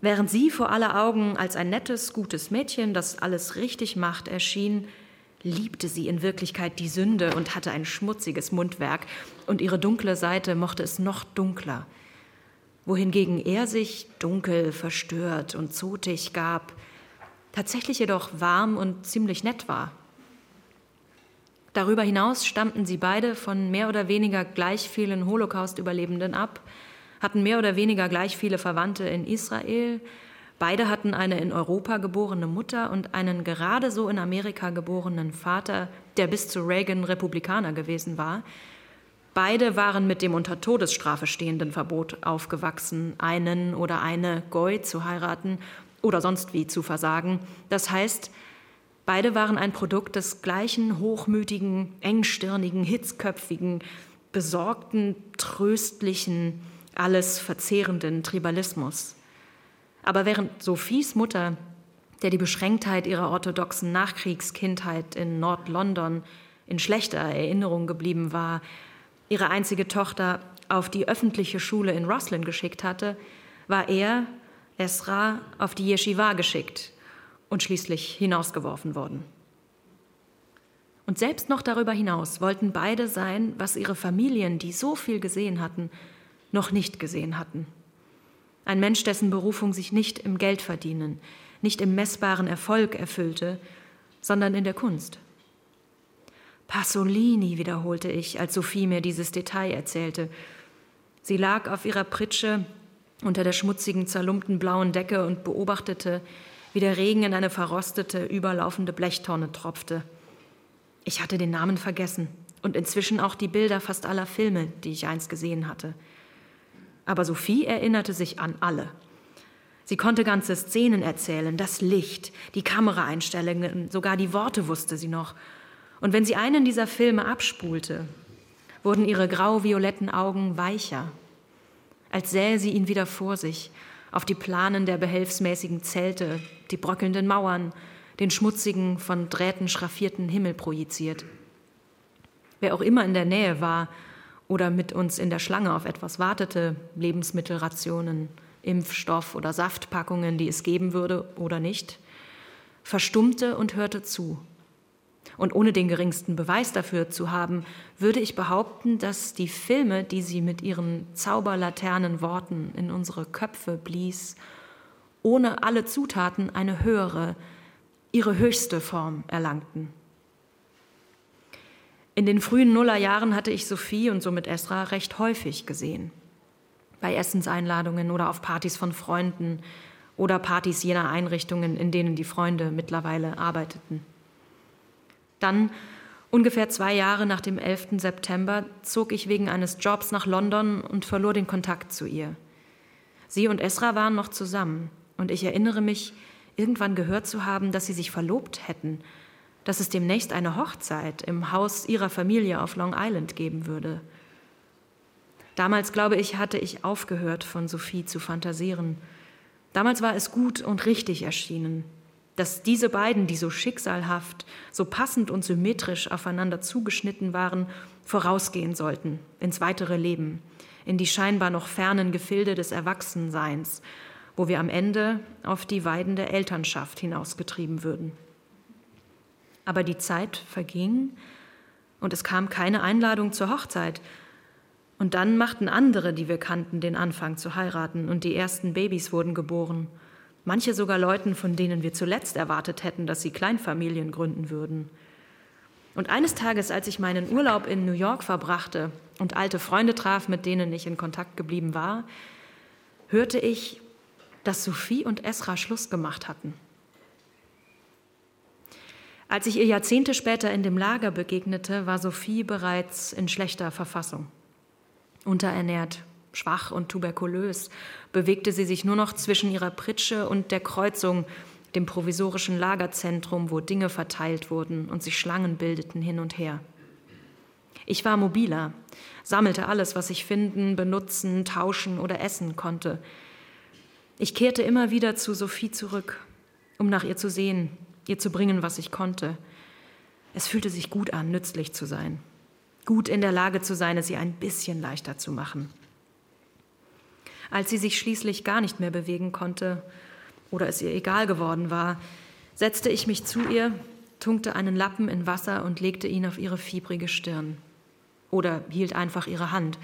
Während sie vor aller Augen als ein nettes, gutes Mädchen, das alles richtig macht, erschien, liebte sie in Wirklichkeit die Sünde und hatte ein schmutziges Mundwerk, und ihre dunkle Seite mochte es noch dunkler. Wohingegen er sich dunkel, verstört und zotig gab, tatsächlich jedoch warm und ziemlich nett war. Darüber hinaus stammten sie beide von mehr oder weniger gleich vielen Holocaust-Überlebenden ab, hatten mehr oder weniger gleich viele Verwandte in Israel, Beide hatten eine in Europa geborene Mutter und einen gerade so in Amerika geborenen Vater, der bis zu Reagan Republikaner gewesen war. Beide waren mit dem unter Todesstrafe stehenden Verbot aufgewachsen, einen oder eine Goy zu heiraten oder sonst wie zu versagen. Das heißt, beide waren ein Produkt des gleichen hochmütigen, engstirnigen, hitzköpfigen, besorgten, tröstlichen, alles verzehrenden Tribalismus. Aber während Sophies Mutter, der die Beschränktheit ihrer orthodoxen Nachkriegskindheit in Nord-London in schlechter Erinnerung geblieben war, ihre einzige Tochter auf die öffentliche Schule in Roslin geschickt hatte, war er, Esra, auf die Yeshiva geschickt und schließlich hinausgeworfen worden. Und selbst noch darüber hinaus wollten beide sein, was ihre Familien, die so viel gesehen hatten, noch nicht gesehen hatten. Ein Mensch, dessen Berufung sich nicht im Geldverdienen, nicht im messbaren Erfolg erfüllte, sondern in der Kunst. Pasolini, wiederholte ich, als Sophie mir dieses Detail erzählte. Sie lag auf ihrer Pritsche unter der schmutzigen, zerlumpten blauen Decke und beobachtete, wie der Regen in eine verrostete, überlaufende Blechtonne tropfte. Ich hatte den Namen vergessen und inzwischen auch die Bilder fast aller Filme, die ich einst gesehen hatte. Aber Sophie erinnerte sich an alle. Sie konnte ganze Szenen erzählen, das Licht, die Kameraeinstellungen, sogar die Worte wusste sie noch. Und wenn sie einen dieser Filme abspulte, wurden ihre grau-violetten Augen weicher, als sähe sie ihn wieder vor sich, auf die Planen der behelfsmäßigen Zelte, die bröckelnden Mauern, den schmutzigen, von Drähten schraffierten Himmel projiziert. Wer auch immer in der Nähe war, oder mit uns in der Schlange auf etwas wartete, Lebensmittelrationen, Impfstoff oder Saftpackungen, die es geben würde oder nicht, verstummte und hörte zu. Und ohne den geringsten Beweis dafür zu haben, würde ich behaupten, dass die Filme, die sie mit ihren zauberlaternen Worten in unsere Köpfe blies, ohne alle Zutaten eine höhere, ihre höchste Form erlangten. In den frühen Nullerjahren hatte ich Sophie und somit Esra recht häufig gesehen. Bei Essenseinladungen oder auf Partys von Freunden oder Partys jener Einrichtungen, in denen die Freunde mittlerweile arbeiteten. Dann, ungefähr zwei Jahre nach dem 11. September, zog ich wegen eines Jobs nach London und verlor den Kontakt zu ihr. Sie und Esra waren noch zusammen und ich erinnere mich, irgendwann gehört zu haben, dass sie sich verlobt hätten dass es demnächst eine Hochzeit im Haus ihrer Familie auf Long Island geben würde. Damals, glaube ich, hatte ich aufgehört, von Sophie zu fantasieren. Damals war es gut und richtig erschienen, dass diese beiden, die so schicksalhaft, so passend und symmetrisch aufeinander zugeschnitten waren, vorausgehen sollten ins weitere Leben, in die scheinbar noch fernen Gefilde des Erwachsenseins, wo wir am Ende auf die weidende Elternschaft hinausgetrieben würden. Aber die Zeit verging und es kam keine Einladung zur Hochzeit. Und dann machten andere, die wir kannten, den Anfang zu heiraten und die ersten Babys wurden geboren. Manche sogar Leuten, von denen wir zuletzt erwartet hätten, dass sie Kleinfamilien gründen würden. Und eines Tages, als ich meinen Urlaub in New York verbrachte und alte Freunde traf, mit denen ich in Kontakt geblieben war, hörte ich, dass Sophie und Esra Schluss gemacht hatten. Als ich ihr Jahrzehnte später in dem Lager begegnete, war Sophie bereits in schlechter Verfassung. Unterernährt, schwach und tuberkulös, bewegte sie sich nur noch zwischen ihrer Pritsche und der Kreuzung, dem provisorischen Lagerzentrum, wo Dinge verteilt wurden und sich Schlangen bildeten hin und her. Ich war mobiler, sammelte alles, was ich finden, benutzen, tauschen oder essen konnte. Ich kehrte immer wieder zu Sophie zurück, um nach ihr zu sehen, ihr zu bringen, was ich konnte. Es fühlte sich gut an, nützlich zu sein, gut in der Lage zu sein, es ihr ein bisschen leichter zu machen. Als sie sich schließlich gar nicht mehr bewegen konnte oder es ihr egal geworden war, setzte ich mich zu ihr, tunkte einen Lappen in Wasser und legte ihn auf ihre fiebrige Stirn. Oder hielt einfach ihre Hand.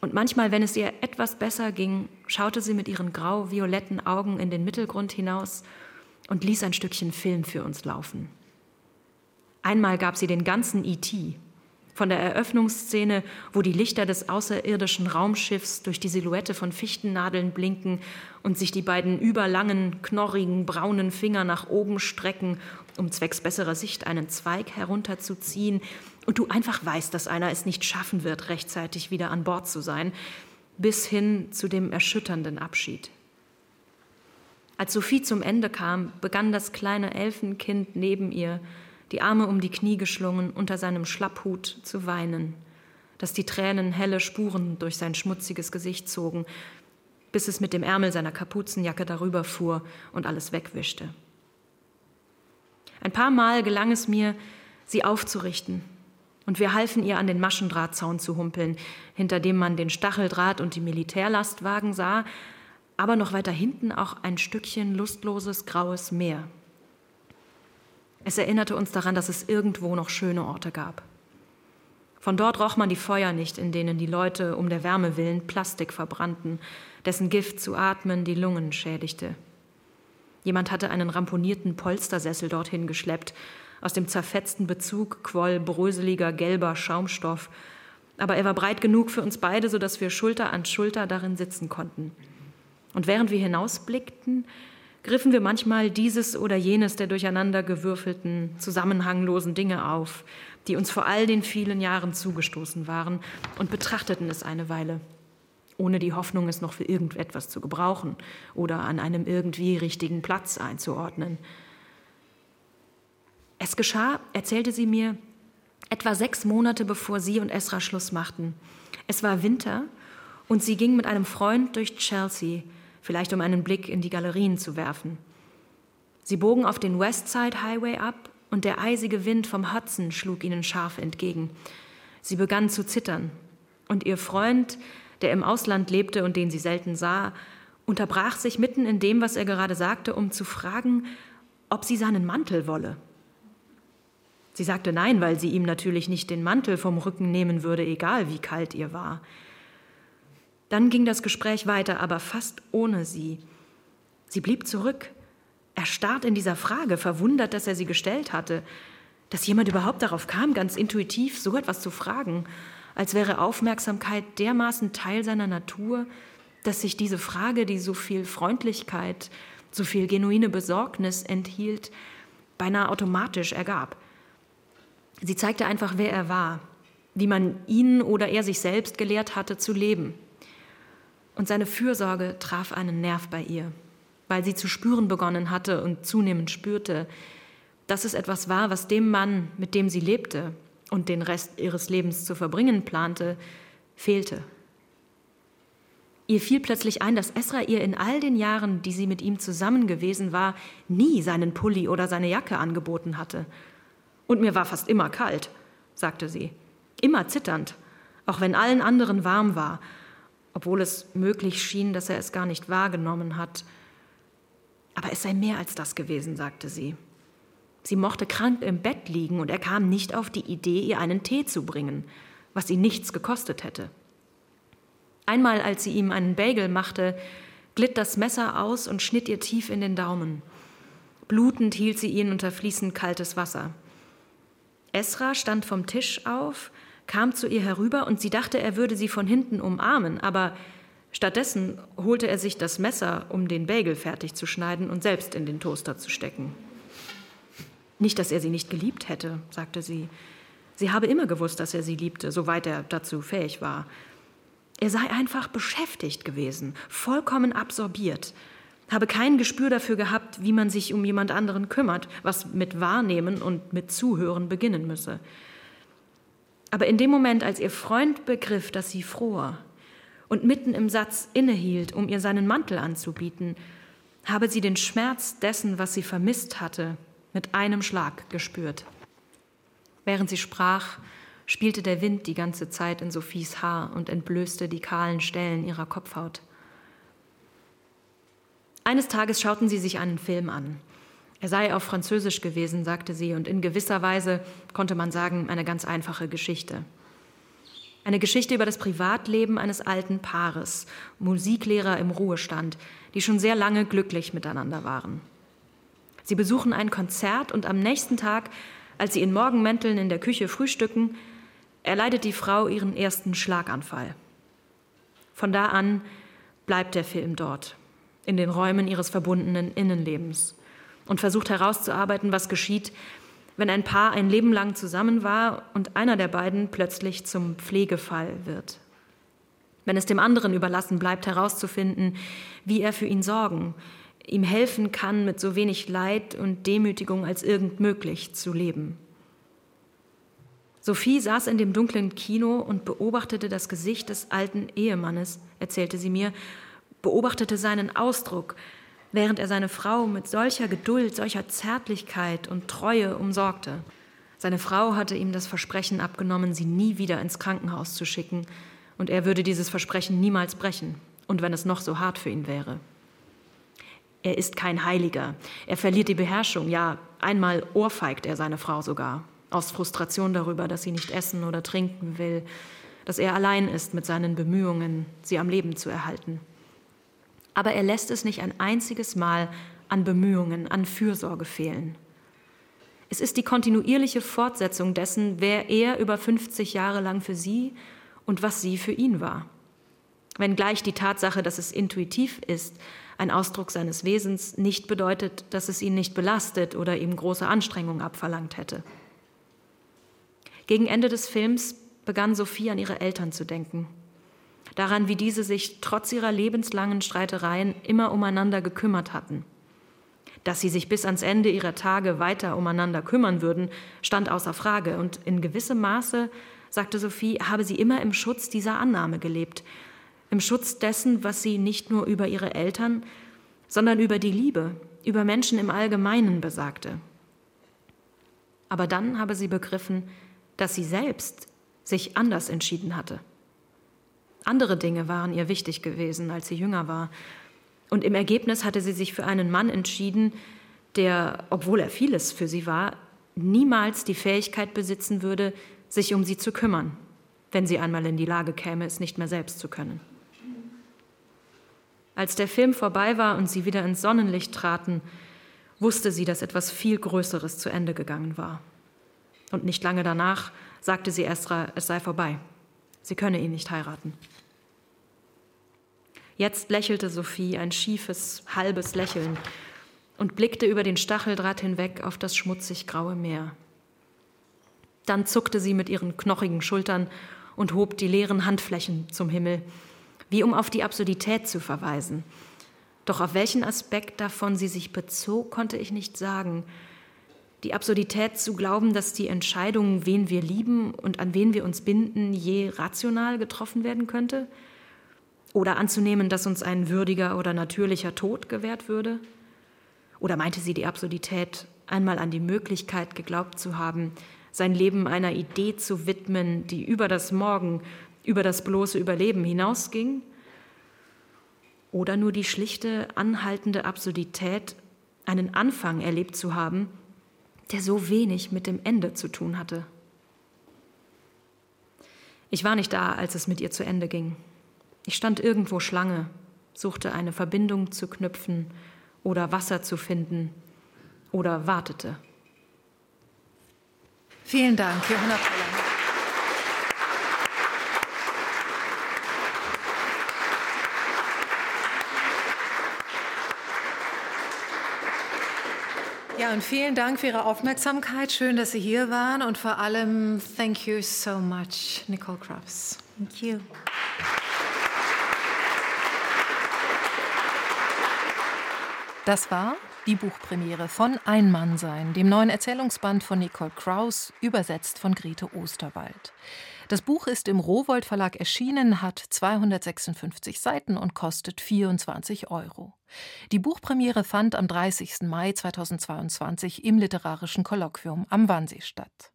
Und manchmal, wenn es ihr etwas besser ging, schaute sie mit ihren grau-violetten Augen in den Mittelgrund hinaus und ließ ein Stückchen Film für uns laufen. Einmal gab sie den ganzen E.T., von der Eröffnungsszene, wo die Lichter des außerirdischen Raumschiffs durch die Silhouette von Fichtennadeln blinken und sich die beiden überlangen, knorrigen, braunen Finger nach oben strecken, um zwecks besserer Sicht einen Zweig herunterzuziehen, und du einfach weißt, dass einer es nicht schaffen wird, rechtzeitig wieder an Bord zu sein, bis hin zu dem erschütternden Abschied. Als Sophie zum Ende kam, begann das kleine Elfenkind neben ihr, die Arme um die Knie geschlungen, unter seinem Schlapphut zu weinen, dass die Tränen helle Spuren durch sein schmutziges Gesicht zogen, bis es mit dem Ärmel seiner Kapuzenjacke darüber fuhr und alles wegwischte. Ein paar Mal gelang es mir, sie aufzurichten, und wir halfen ihr an den Maschendrahtzaun zu humpeln, hinter dem man den Stacheldraht und die Militärlastwagen sah, aber noch weiter hinten auch ein Stückchen lustloses graues Meer. Es erinnerte uns daran, dass es irgendwo noch schöne Orte gab. Von dort roch man die Feuer nicht, in denen die Leute um der Wärme willen Plastik verbrannten, dessen Gift zu atmen die Lungen schädigte. Jemand hatte einen ramponierten Polstersessel dorthin geschleppt. Aus dem zerfetzten Bezug quoll bröseliger gelber Schaumstoff. Aber er war breit genug für uns beide, sodass wir Schulter an Schulter darin sitzen konnten. Und während wir hinausblickten, griffen wir manchmal dieses oder jenes der durcheinandergewürfelten, zusammenhanglosen Dinge auf, die uns vor all den vielen Jahren zugestoßen waren, und betrachteten es eine Weile, ohne die Hoffnung, es noch für irgendetwas zu gebrauchen oder an einem irgendwie richtigen Platz einzuordnen. Es geschah, erzählte sie mir, etwa sechs Monate bevor sie und Esra Schluss machten. Es war Winter und sie ging mit einem Freund durch Chelsea, vielleicht um einen Blick in die Galerien zu werfen. Sie bogen auf den Westside Highway ab und der eisige Wind vom Hudson schlug ihnen scharf entgegen. Sie begann zu zittern und ihr Freund, der im Ausland lebte und den sie selten sah, unterbrach sich mitten in dem, was er gerade sagte, um zu fragen, ob sie seinen Mantel wolle. Sie sagte nein, weil sie ihm natürlich nicht den Mantel vom Rücken nehmen würde, egal wie kalt ihr war. Dann ging das Gespräch weiter, aber fast ohne sie. Sie blieb zurück, erstarrt in dieser Frage, verwundert, dass er sie gestellt hatte, dass jemand überhaupt darauf kam, ganz intuitiv so etwas zu fragen, als wäre Aufmerksamkeit dermaßen Teil seiner Natur, dass sich diese Frage, die so viel Freundlichkeit, so viel genuine Besorgnis enthielt, beinahe automatisch ergab. Sie zeigte einfach, wer er war, wie man ihn oder er sich selbst gelehrt hatte zu leben. Und seine Fürsorge traf einen Nerv bei ihr, weil sie zu spüren begonnen hatte und zunehmend spürte, dass es etwas war, was dem Mann, mit dem sie lebte und den Rest ihres Lebens zu verbringen plante, fehlte. Ihr fiel plötzlich ein, dass Esra ihr in all den Jahren, die sie mit ihm zusammen gewesen war, nie seinen Pulli oder seine Jacke angeboten hatte. Und mir war fast immer kalt, sagte sie, immer zitternd, auch wenn allen anderen warm war obwohl es möglich schien, dass er es gar nicht wahrgenommen hat. Aber es sei mehr als das gewesen, sagte sie. Sie mochte krank im Bett liegen und er kam nicht auf die Idee, ihr einen Tee zu bringen, was ihn nichts gekostet hätte. Einmal, als sie ihm einen Bagel machte, glitt das Messer aus und schnitt ihr tief in den Daumen. Blutend hielt sie ihn unter fließend kaltes Wasser. Esra stand vom Tisch auf, kam zu ihr herüber und sie dachte, er würde sie von hinten umarmen, aber stattdessen holte er sich das Messer, um den Bagel fertig zu schneiden und selbst in den Toaster zu stecken. Nicht, dass er sie nicht geliebt hätte, sagte sie. Sie habe immer gewusst, dass er sie liebte, soweit er dazu fähig war. Er sei einfach beschäftigt gewesen, vollkommen absorbiert, habe kein Gespür dafür gehabt, wie man sich um jemand anderen kümmert, was mit Wahrnehmen und mit Zuhören beginnen müsse. Aber in dem Moment, als ihr Freund begriff, dass sie fror und mitten im Satz innehielt, um ihr seinen Mantel anzubieten, habe sie den Schmerz dessen, was sie vermisst hatte, mit einem Schlag gespürt. Während sie sprach, spielte der Wind die ganze Zeit in Sophies Haar und entblößte die kahlen Stellen ihrer Kopfhaut. Eines Tages schauten sie sich einen Film an. Er sei auf Französisch gewesen, sagte sie, und in gewisser Weise konnte man sagen, eine ganz einfache Geschichte. Eine Geschichte über das Privatleben eines alten Paares, Musiklehrer im Ruhestand, die schon sehr lange glücklich miteinander waren. Sie besuchen ein Konzert und am nächsten Tag, als sie in Morgenmänteln in der Küche frühstücken, erleidet die Frau ihren ersten Schlaganfall. Von da an bleibt der Film dort, in den Räumen ihres verbundenen Innenlebens und versucht herauszuarbeiten, was geschieht, wenn ein Paar ein Leben lang zusammen war und einer der beiden plötzlich zum Pflegefall wird. Wenn es dem anderen überlassen bleibt, herauszufinden, wie er für ihn sorgen, ihm helfen kann, mit so wenig Leid und Demütigung als irgend möglich zu leben. Sophie saß in dem dunklen Kino und beobachtete das Gesicht des alten Ehemannes, erzählte sie mir, beobachtete seinen Ausdruck, während er seine Frau mit solcher Geduld, solcher Zärtlichkeit und Treue umsorgte. Seine Frau hatte ihm das Versprechen abgenommen, sie nie wieder ins Krankenhaus zu schicken, und er würde dieses Versprechen niemals brechen, und wenn es noch so hart für ihn wäre. Er ist kein Heiliger, er verliert die Beherrschung, ja, einmal ohrfeigt er seine Frau sogar, aus Frustration darüber, dass sie nicht essen oder trinken will, dass er allein ist mit seinen Bemühungen, sie am Leben zu erhalten aber er lässt es nicht ein einziges Mal an Bemühungen, an Fürsorge fehlen. Es ist die kontinuierliche Fortsetzung dessen, wer er über 50 Jahre lang für sie und was sie für ihn war. Wenngleich die Tatsache, dass es intuitiv ist, ein Ausdruck seines Wesens, nicht bedeutet, dass es ihn nicht belastet oder ihm große Anstrengung abverlangt hätte. Gegen Ende des Films begann Sophie an ihre Eltern zu denken daran, wie diese sich trotz ihrer lebenslangen Streitereien immer umeinander gekümmert hatten. Dass sie sich bis ans Ende ihrer Tage weiter umeinander kümmern würden, stand außer Frage, und in gewissem Maße, sagte Sophie, habe sie immer im Schutz dieser Annahme gelebt, im Schutz dessen, was sie nicht nur über ihre Eltern, sondern über die Liebe, über Menschen im Allgemeinen besagte. Aber dann habe sie begriffen, dass sie selbst sich anders entschieden hatte. Andere Dinge waren ihr wichtig gewesen, als sie jünger war. Und im Ergebnis hatte sie sich für einen Mann entschieden, der, obwohl er vieles für sie war, niemals die Fähigkeit besitzen würde, sich um sie zu kümmern, wenn sie einmal in die Lage käme, es nicht mehr selbst zu können. Als der Film vorbei war und sie wieder ins Sonnenlicht traten, wusste sie, dass etwas viel Größeres zu Ende gegangen war. Und nicht lange danach sagte sie Esra, es sei vorbei. Sie könne ihn nicht heiraten. Jetzt lächelte Sophie ein schiefes, halbes Lächeln und blickte über den Stacheldraht hinweg auf das schmutzig graue Meer. Dann zuckte sie mit ihren knochigen Schultern und hob die leeren Handflächen zum Himmel, wie um auf die Absurdität zu verweisen. Doch auf welchen Aspekt davon sie sich bezog, konnte ich nicht sagen, die Absurdität zu glauben, dass die Entscheidung, wen wir lieben und an wen wir uns binden, je rational getroffen werden könnte? Oder anzunehmen, dass uns ein würdiger oder natürlicher Tod gewährt würde? Oder meinte sie die Absurdität, einmal an die Möglichkeit geglaubt zu haben, sein Leben einer Idee zu widmen, die über das Morgen, über das bloße Überleben hinausging? Oder nur die schlichte, anhaltende Absurdität, einen Anfang erlebt zu haben, der so wenig mit dem Ende zu tun hatte. Ich war nicht da, als es mit ihr zu Ende ging. Ich stand irgendwo Schlange, suchte eine Verbindung zu knüpfen oder Wasser zu finden oder wartete. Vielen Dank, Johanna Poller. Ja, und vielen Dank für Ihre Aufmerksamkeit. Schön, dass Sie hier waren und vor allem thank you so much, Nicole Krabs. Thank you. Das war Die Buchpremiere von Ein Mann sein, dem neuen Erzählungsband von Nicole Kraus, übersetzt von Grete Osterwald. Das Buch ist im Rowold Verlag erschienen, hat 256 Seiten und kostet 24 Euro. Die Buchpremiere fand am 30. Mai 2022 im Literarischen Kolloquium am Wannsee statt.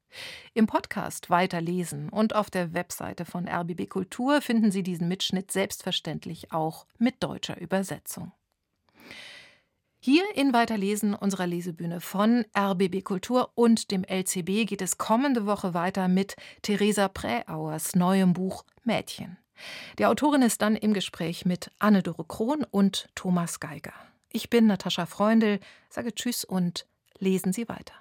Im Podcast Weiterlesen und auf der Webseite von RBB Kultur finden Sie diesen Mitschnitt selbstverständlich auch mit deutscher Übersetzung. Hier in Weiterlesen unserer Lesebühne von RBB Kultur und dem LCB geht es kommende Woche weiter mit Theresa Präauers neuem Buch Mädchen. Die Autorin ist dann im Gespräch mit Anne-Dore Krohn und Thomas Geiger. Ich bin Natascha Freundl, sage Tschüss und lesen Sie weiter.